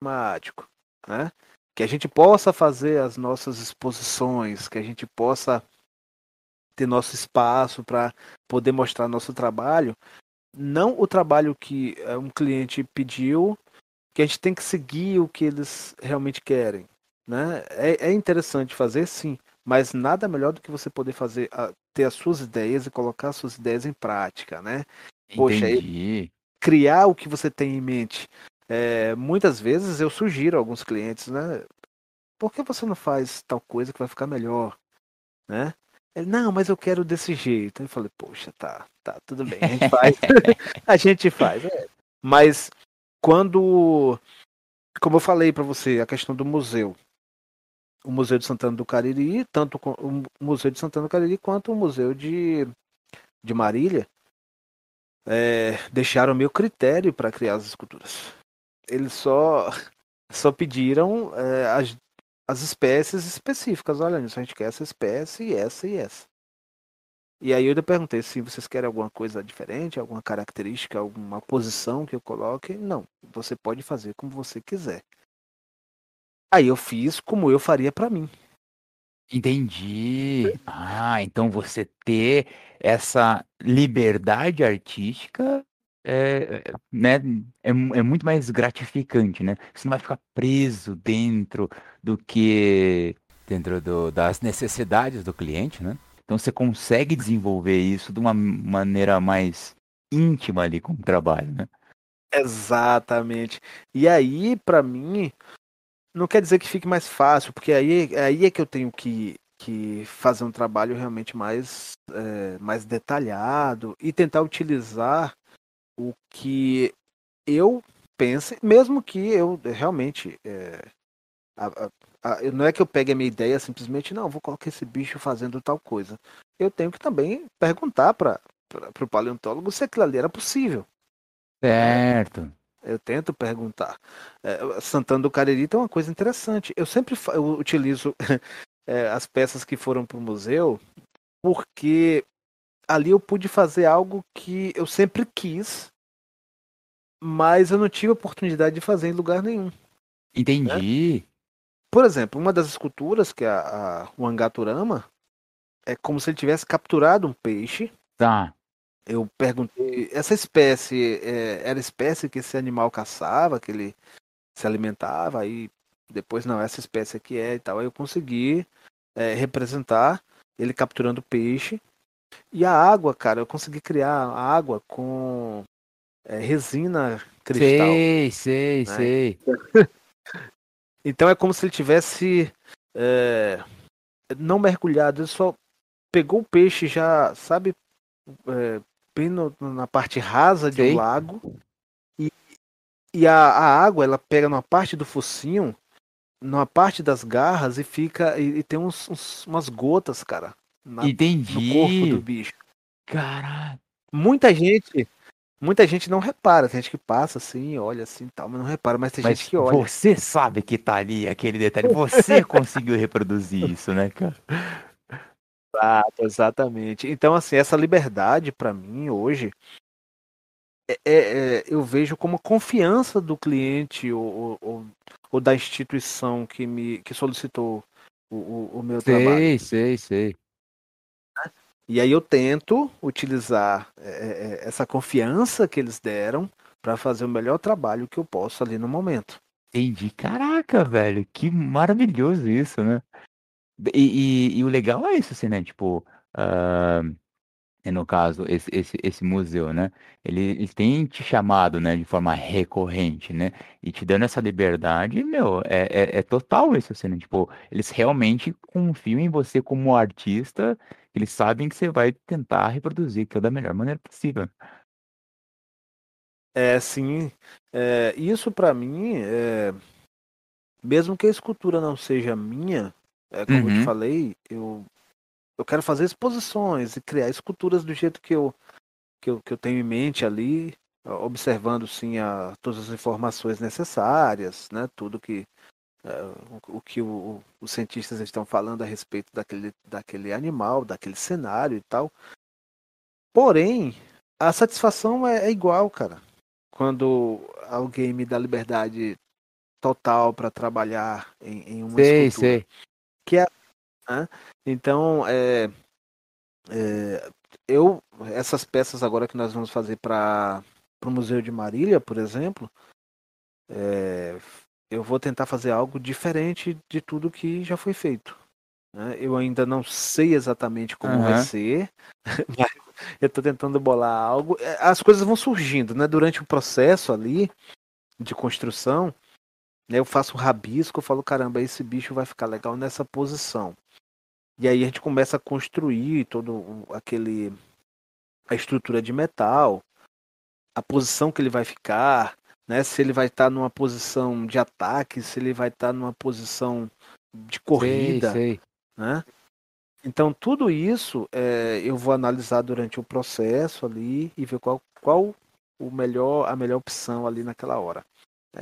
temático, né? Que a gente possa fazer as nossas exposições, que a gente possa ter nosso espaço para poder mostrar nosso trabalho, não o trabalho que eh, um cliente pediu, que a gente tem que seguir o que eles realmente querem. Né? É, é interessante fazer, sim, mas nada melhor do que você poder fazer, ter as suas ideias e colocar as suas ideias em prática, né? Poxa, Entendi. criar o que você tem em mente. É, muitas vezes eu sugiro a alguns clientes, né? Por que você não faz tal coisa que vai ficar melhor? Né? Ele, não, mas eu quero desse jeito. Eu falei, poxa, tá, tá, tudo bem, a gente faz. a gente faz. É. Mas quando, como eu falei para você, a questão do museu, o Museu de Santana do Cariri, tanto o Museu de Santana do Cariri quanto o Museu de, de Marília, é, deixaram meu critério para criar as esculturas. Eles só, só pediram é, as, as espécies específicas. Olha, a gente quer essa espécie, essa e essa. E aí eu ainda perguntei se vocês querem alguma coisa diferente, alguma característica, alguma posição que eu coloque. Não, você pode fazer como você quiser. Aí eu fiz como eu faria para mim. Entendi. Ah, então você ter essa liberdade artística é, é né, é, é muito mais gratificante, né? Você não vai ficar preso dentro do que dentro do, das necessidades do cliente, né? Então você consegue desenvolver isso de uma maneira mais íntima ali com o trabalho, né? Exatamente. E aí, para mim, não quer dizer que fique mais fácil, porque aí, aí é que eu tenho que, que fazer um trabalho realmente mais, é, mais detalhado e tentar utilizar o que eu pense, mesmo que eu realmente. É, a, a, a, não é que eu pegue a minha ideia simplesmente, não, vou colocar esse bicho fazendo tal coisa. Eu tenho que também perguntar para o paleontólogo se aquilo ali era possível. Certo. Eu tento perguntar. É, Santana do Cariri tem uma coisa interessante. Eu sempre eu utilizo é, as peças que foram para o museu porque ali eu pude fazer algo que eu sempre quis, mas eu não tive oportunidade de fazer em lugar nenhum. Entendi. Né? Por exemplo, uma das esculturas, que é a, a, o Angaturama, é como se ele tivesse capturado um peixe. Tá eu perguntei, essa espécie é, era espécie que esse animal caçava, que ele se alimentava, aí depois não, essa espécie aqui é e tal. Aí eu consegui é, representar ele capturando peixe. E a água, cara, eu consegui criar a água com é, resina cristal. Sei, sei, né? sei. então é como se ele tivesse é, não mergulhado, ele só pegou o peixe já, sabe, é, bem no, na parte rasa de um lago. E, e a, a, água, ela pega numa parte do focinho, numa parte das garras e fica. E, e tem uns, uns, umas gotas, cara. Na, Entendi. No corpo do bicho. Caraca. Muita gente. Muita gente não repara, tem gente que passa assim, olha assim tal, mas não repara, mas tem mas gente que olha. Você sabe que tá ali aquele detalhe, você conseguiu reproduzir isso, né, cara? Exato, exatamente. Então, assim, essa liberdade para mim hoje é, é, é, eu vejo como confiança do cliente ou, ou, ou, da instituição que me que solicitou o, o, o meu sei, trabalho. Sei, sei, sei. E aí eu tento utilizar é, é, é, essa confiança que eles deram para fazer o melhor trabalho que eu posso ali no momento. Entendi. Caraca, velho, que maravilhoso isso, né? E, e, e o legal é isso, assim, né? Tipo, uh, no caso, esse, esse, esse museu, né? Ele, ele tem te chamado, né, de forma recorrente, né? E te dando essa liberdade, meu, é, é, é total isso, assim, né? Tipo, eles realmente confiam em você como artista, eles sabem que você vai tentar reproduzir aquilo da melhor maneira possível. É, sim. É, isso para mim, é, mesmo que a escultura não seja minha, é, como uhum. eu te uhum. falei, eu, eu quero fazer exposições e criar esculturas do jeito que eu, que eu, que eu tenho em mente ali. observando sim a, todas as informações necessárias, né? Tudo que é, o, o, que o, os cientistas estão falando a respeito daquele, daquele animal, daquele cenário e tal. Porém, a satisfação é, é igual, cara. Quando alguém me dá liberdade total para trabalhar em, em uma sei, escultura. Sei. Que é, né? Então, é, é, eu essas peças agora que nós vamos fazer para o Museu de Marília, por exemplo, é, eu vou tentar fazer algo diferente de tudo que já foi feito. Né? Eu ainda não sei exatamente como uhum. vai ser, mas eu estou tentando bolar algo. É, as coisas vão surgindo, né? Durante o processo ali de construção? Eu faço um rabisco, eu falo, caramba, esse bicho vai ficar legal nessa posição. E aí a gente começa a construir todo aquele a estrutura de metal, a posição que ele vai ficar, né? Se ele vai estar tá numa posição de ataque, se ele vai estar tá numa posição de corrida, sei, sei. né? Então tudo isso é, eu vou analisar durante o processo ali e ver qual, qual o melhor a melhor opção ali naquela hora.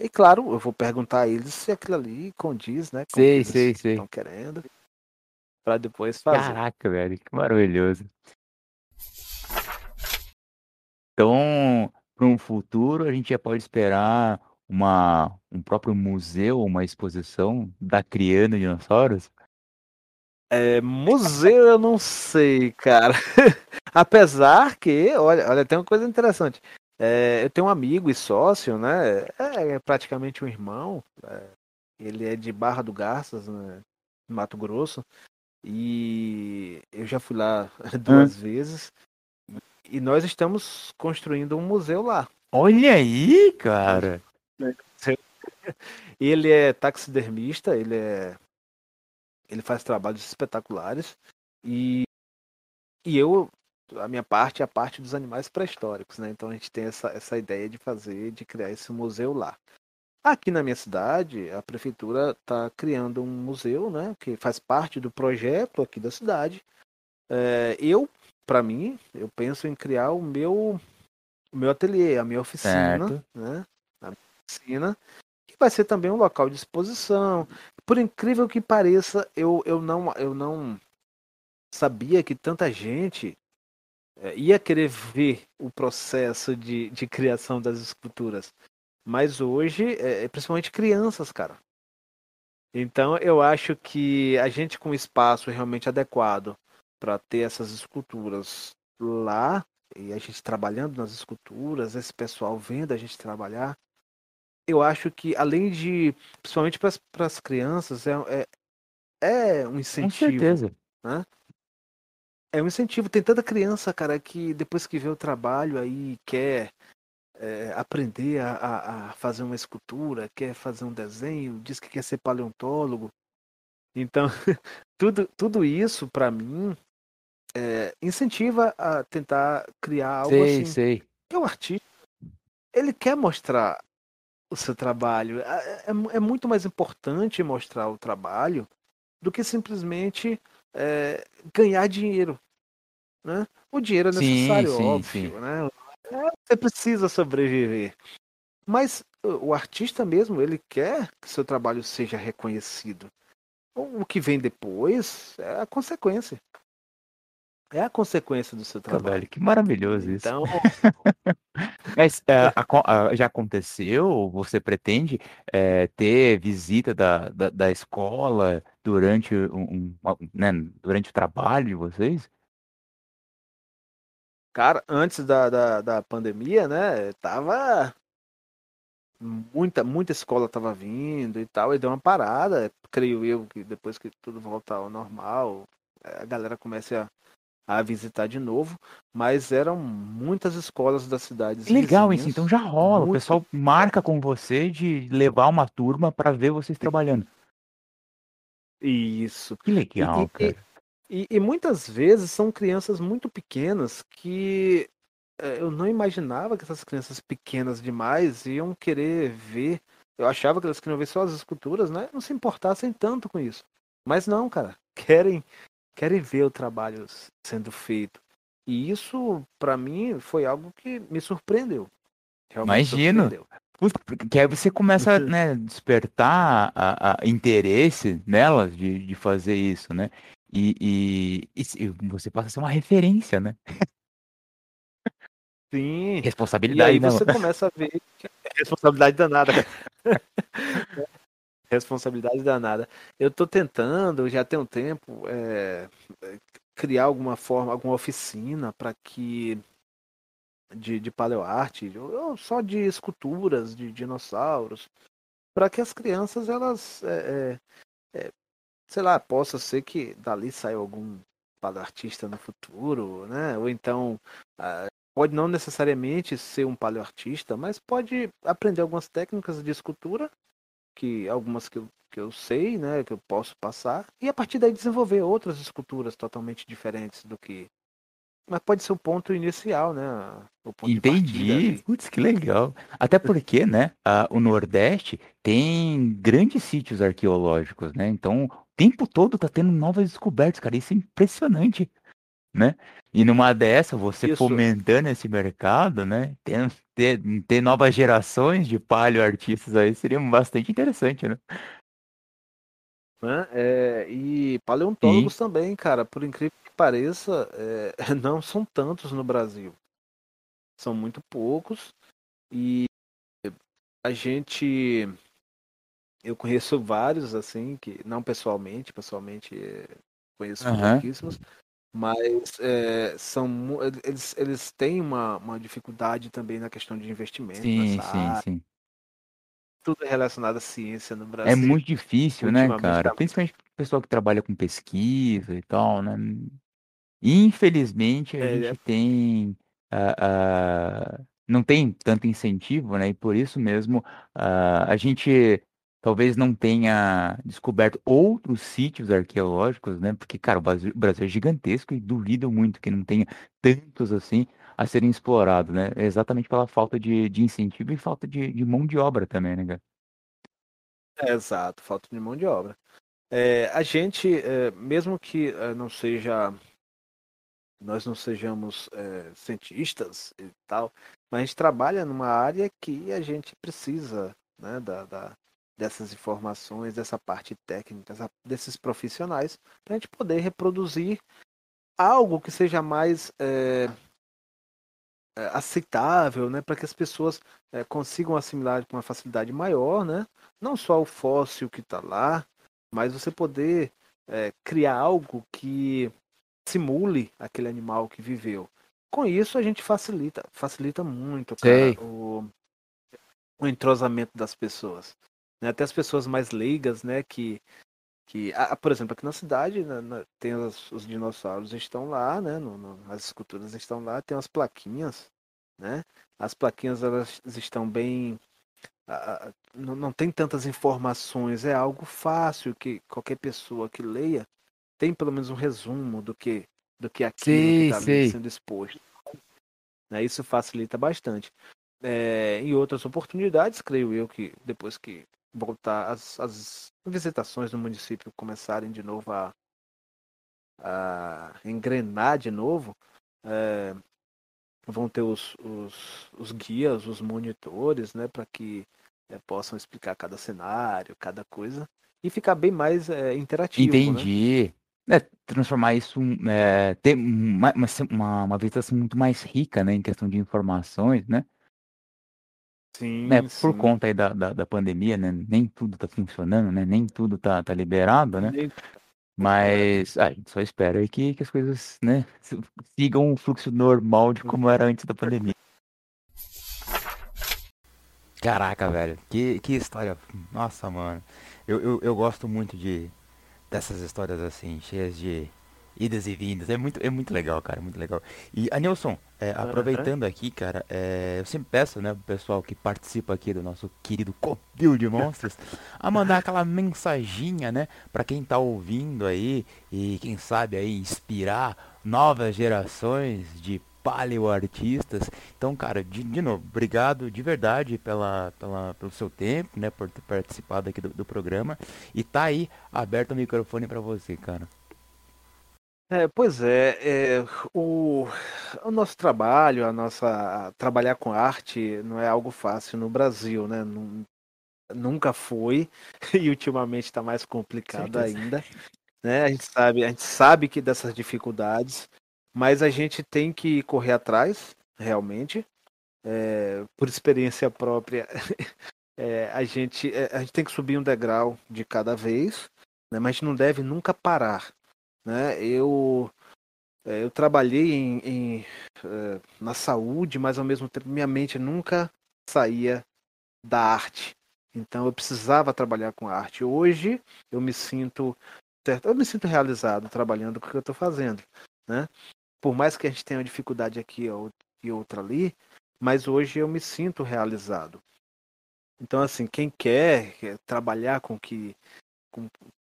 E claro, eu vou perguntar a eles se aquilo ali condiz, né? Com sei, sei, sei. Estão querendo para depois fazer. Caraca, velho, que maravilhoso. Então, para um futuro, a gente já pode esperar uma, um próprio museu, uma exposição da criando dinossauros? É, museu eu não sei, cara. Apesar que, olha, olha, tem uma coisa interessante. É, eu tenho um amigo e sócio, né? É, é praticamente um irmão. É, ele é de Barra do Garças, né, Mato Grosso. E eu já fui lá duas vezes. E nós estamos construindo um museu lá. Olha aí, cara. Ele é taxidermista, ele é ele faz trabalhos espetaculares e e eu a minha parte é a parte dos animais pré-históricos, né? Então a gente tem essa, essa ideia de fazer, de criar esse museu lá. Aqui na minha cidade, a prefeitura está criando um museu, né? Que faz parte do projeto aqui da cidade. É, eu para mim, eu penso em criar o meu o meu ateliê, a minha oficina, certo. né? A minha oficina, que vai ser também um local de exposição. Por incrível que pareça, eu, eu não eu não sabia que tanta gente ia querer ver o processo de, de criação das esculturas. Mas hoje, é, é principalmente crianças, cara. Então eu acho que a gente com espaço realmente adequado para ter essas esculturas lá e a gente trabalhando nas esculturas, esse pessoal vendo a gente trabalhar, eu acho que além de, principalmente para as crianças, é, é, é, um incentivo. Com certeza. Né? É um incentivo. Tem tanta criança, cara, que depois que vê o trabalho aí quer é, aprender a, a, fazer uma escultura, quer fazer um desenho, diz que quer ser paleontólogo. Então, tudo, tudo isso, para mim, é, incentiva a tentar criar algo sei, assim. Sei. Que o artista, ele quer mostrar o seu trabalho. É, é, é, muito mais importante mostrar o trabalho do que simplesmente é, ganhar dinheiro. Né? O dinheiro é necessário, sim, sim, óbvio. Sim. Né? É, você precisa sobreviver. Mas o artista mesmo, ele quer que seu trabalho seja reconhecido. O que vem depois é a consequência. É a consequência do seu trabalho. Que maravilhoso isso. Então, Mas é, já aconteceu? Você pretende é, ter visita da, da, da escola durante um, um- né, durante o trabalho de vocês? Cara, antes da, da, da pandemia, né, tava muita, muita escola tava vindo e tal, e deu uma parada, creio eu, que depois que tudo volta ao normal, a galera começa a a visitar de novo, mas eram muitas escolas das cidades. Legal isso, então já rola. Muito... O pessoal marca com você de levar uma turma para ver vocês trabalhando. Isso. Que legal, e, cara. E, e, muitas vezes são crianças muito pequenas que é, eu não imaginava que essas crianças pequenas demais iam querer ver. Eu achava que elas queriam ver só as esculturas, né? Não se importassem tanto com isso. Mas não, cara. Querem querem ver o trabalho sendo feito. E isso, para mim, foi algo que me surpreendeu. Realmente Imagino. surpreendeu. Puta, porque aí você começa, né, despertar a, a interesse nelas de, de fazer isso, né? E, e, e você passa a ser uma referência, né? Sim. E Responsabilidade, aí né? você começa a ver que é responsabilidade danada. responsabilidade danada. Eu tô tentando, já tem um tempo, é, criar alguma forma, alguma oficina para que de, de paleoarte, ou só de esculturas de dinossauros, para que as crianças elas, é, é, sei lá, possa ser que dali saia algum paleoartista no futuro, né? Ou então ah, pode não necessariamente ser um paleoartista, mas pode aprender algumas técnicas de escultura, que algumas que eu, que eu sei, né, que eu posso passar, e a partir daí desenvolver outras esculturas totalmente diferentes do que. Mas pode ser o ponto inicial, né? Ponto Entendi. Putz, que legal. Até porque, né, a- o Nordeste tem grandes sítios arqueológicos, né? Então, o tempo todo tá tendo novas descobertas, cara. Isso é impressionante, né? E numa dessa, você Isso. fomentando esse mercado, né? Ter, ter, ter novas gerações de paleoartistas aí seria bastante interessante, né? né? É, e paleontólogos também, cara, por incrível pareça, é, não são tantos no Brasil. São muito poucos. E a gente. Eu conheço vários, assim, que não pessoalmente, pessoalmente é, conheço Aham. pouquíssimos, mas é, são, eles, eles têm uma, uma dificuldade também na questão de investimento Sim, sim, área. sim. Tudo é relacionado à ciência no É Brasil. muito difícil, né, cara? tá- Principalmente o pessoal que trabalha com pesquisa e tal, né? Infelizmente, a É, gente tem. ah, ah, não tem tanto incentivo, né? E por isso mesmo, ah, a gente talvez não tenha descoberto outros sítios arqueológicos, né? Porque, cara, o Brasil, o Brasil é gigantesco e duvido muito que não tenha tantos assim a serem explorados, né? Exatamente pela falta de, de incentivo e falta de, de mão de obra também, né, cara? É, exato, falta de mão de obra. É, a gente, é, mesmo que é, não seja, nós não sejamos é, cientistas e tal, mas a gente trabalha numa área que a gente precisa, né, da, da- dessas informações, dessa parte técnica, dessa- desses profissionais, para a gente poder reproduzir algo que seja mais é, aceitável, né, para que as pessoas é, consigam assimilar com uma facilidade maior, né? Não só o fóssil que está lá, mas você poder é, criar algo que simule aquele animal que viveu. Com isso a gente facilita, facilita muito, cara, o, o entrosamento das pessoas. né? Até as pessoas mais leigas, né, que que, ah, por exemplo, aqui na cidade né, na- tem os, os dinossauros estão lá, né? no- no- as esculturas estão lá, tem as plaquinhas, né? As plaquinhas elas estão bem, ah, não, não tem tantas informações, é algo fácil que qualquer pessoa que leia tem pelo menos um resumo do que do que aquilo que Sei, está sendo exposto. Né? Isso facilita bastante. É, em outras oportunidades, creio eu que depois que voltar as, as visitações no município começarem de novo a, a engrenar de novo, é, vão ter os, os, os guias, os monitores, né, para que é, possam explicar cada cenário, cada coisa e ficar bem mais é, interativo, né? É, transformar isso, é, ter uma, uma, uma, uma visitação muito mais rica, né, em questão de informações, né? Sim, né, por sim. conta aí da, da, da pandemia, né, nem tudo tá funcionando, né, nem tudo tá, tá liberado, né, mas ah, a gente só espera aí que, que as coisas, né, sigam o fluxo normal de como era antes da pandemia. Caraca, velho, que, que história, nossa, mano, eu, eu, eu gosto muito de dessas histórias assim, cheias de idas e vindas, é muito, é muito legal, cara, muito legal. E, Anilson, é, aproveitando aqui, cara, é, eu sempre peço, né, pro pessoal que participa aqui do nosso querido Copil de Monstros, a mandar aquela mensaginha, né, pra quem tá ouvindo aí e quem sabe aí inspirar novas gerações de paleoartistas. Então, cara, de, de novo, obrigado de verdade pela, pela, pelo seu tempo, né, por ter participado aqui do, do programa. E tá aí aberto o microfone pra você, cara. É, pois é, é, o, o nosso trabalho, a nossa a trabalhar com arte não é algo fácil no Brasil, né? nunca foi e ultimamente está mais complicado ainda, né? A gente sabe, a gente sabe que dessas dificuldades, mas a gente tem que correr atrás, realmente, é, por experiência própria. É, a gente é, a gente tem que subir um degrau de cada vez, né? Mas a gente não deve nunca parar. Né? Eu, é, eu trabalhei em, em, é, na saúde, mas ao mesmo tempo minha mente nunca saía da arte. Então eu precisava trabalhar com arte. Hoje eu me sinto eu me sinto realizado trabalhando com o que eu estou fazendo, né? Por mais que a gente tenha uma dificuldade aqui e outra ali, mas hoje eu me sinto realizado. Então assim, quem quer, quer trabalhar com que com,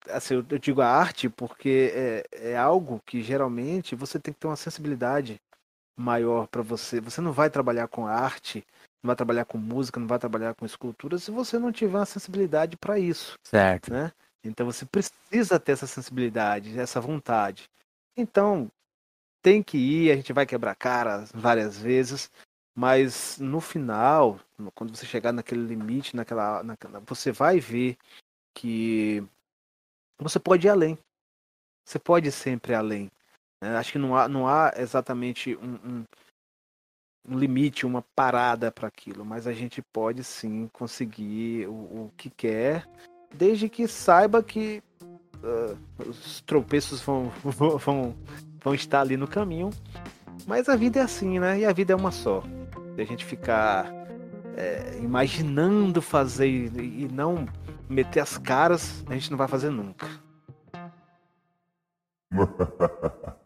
assim, eu, eu digo a arte porque é, é algo que geralmente você tem que ter uma sensibilidade maior para você. Você não vai trabalhar com arte, não vai trabalhar com música, não vai trabalhar com escultura se você não tiver uma sensibilidade para isso. Certo. Né? Então você precisa ter essa sensibilidade, essa vontade. Então tem que ir, a gente vai quebrar cara várias vezes, mas no final, quando você chegar naquele limite, naquela, naquela você vai ver que você pode ir além. Você pode ir sempre além. Né? Acho que não há, não há exatamente um, um, um limite, uma parada para aquilo, mas a gente pode sim conseguir o, o que quer, desde que saiba que uh, os tropeços vão, vão, vão estar ali no caminho. Mas a vida é assim, né? E a vida é uma só. Se a gente ficar é, imaginando fazer e não meter as caras, a gente não vai fazer nunca.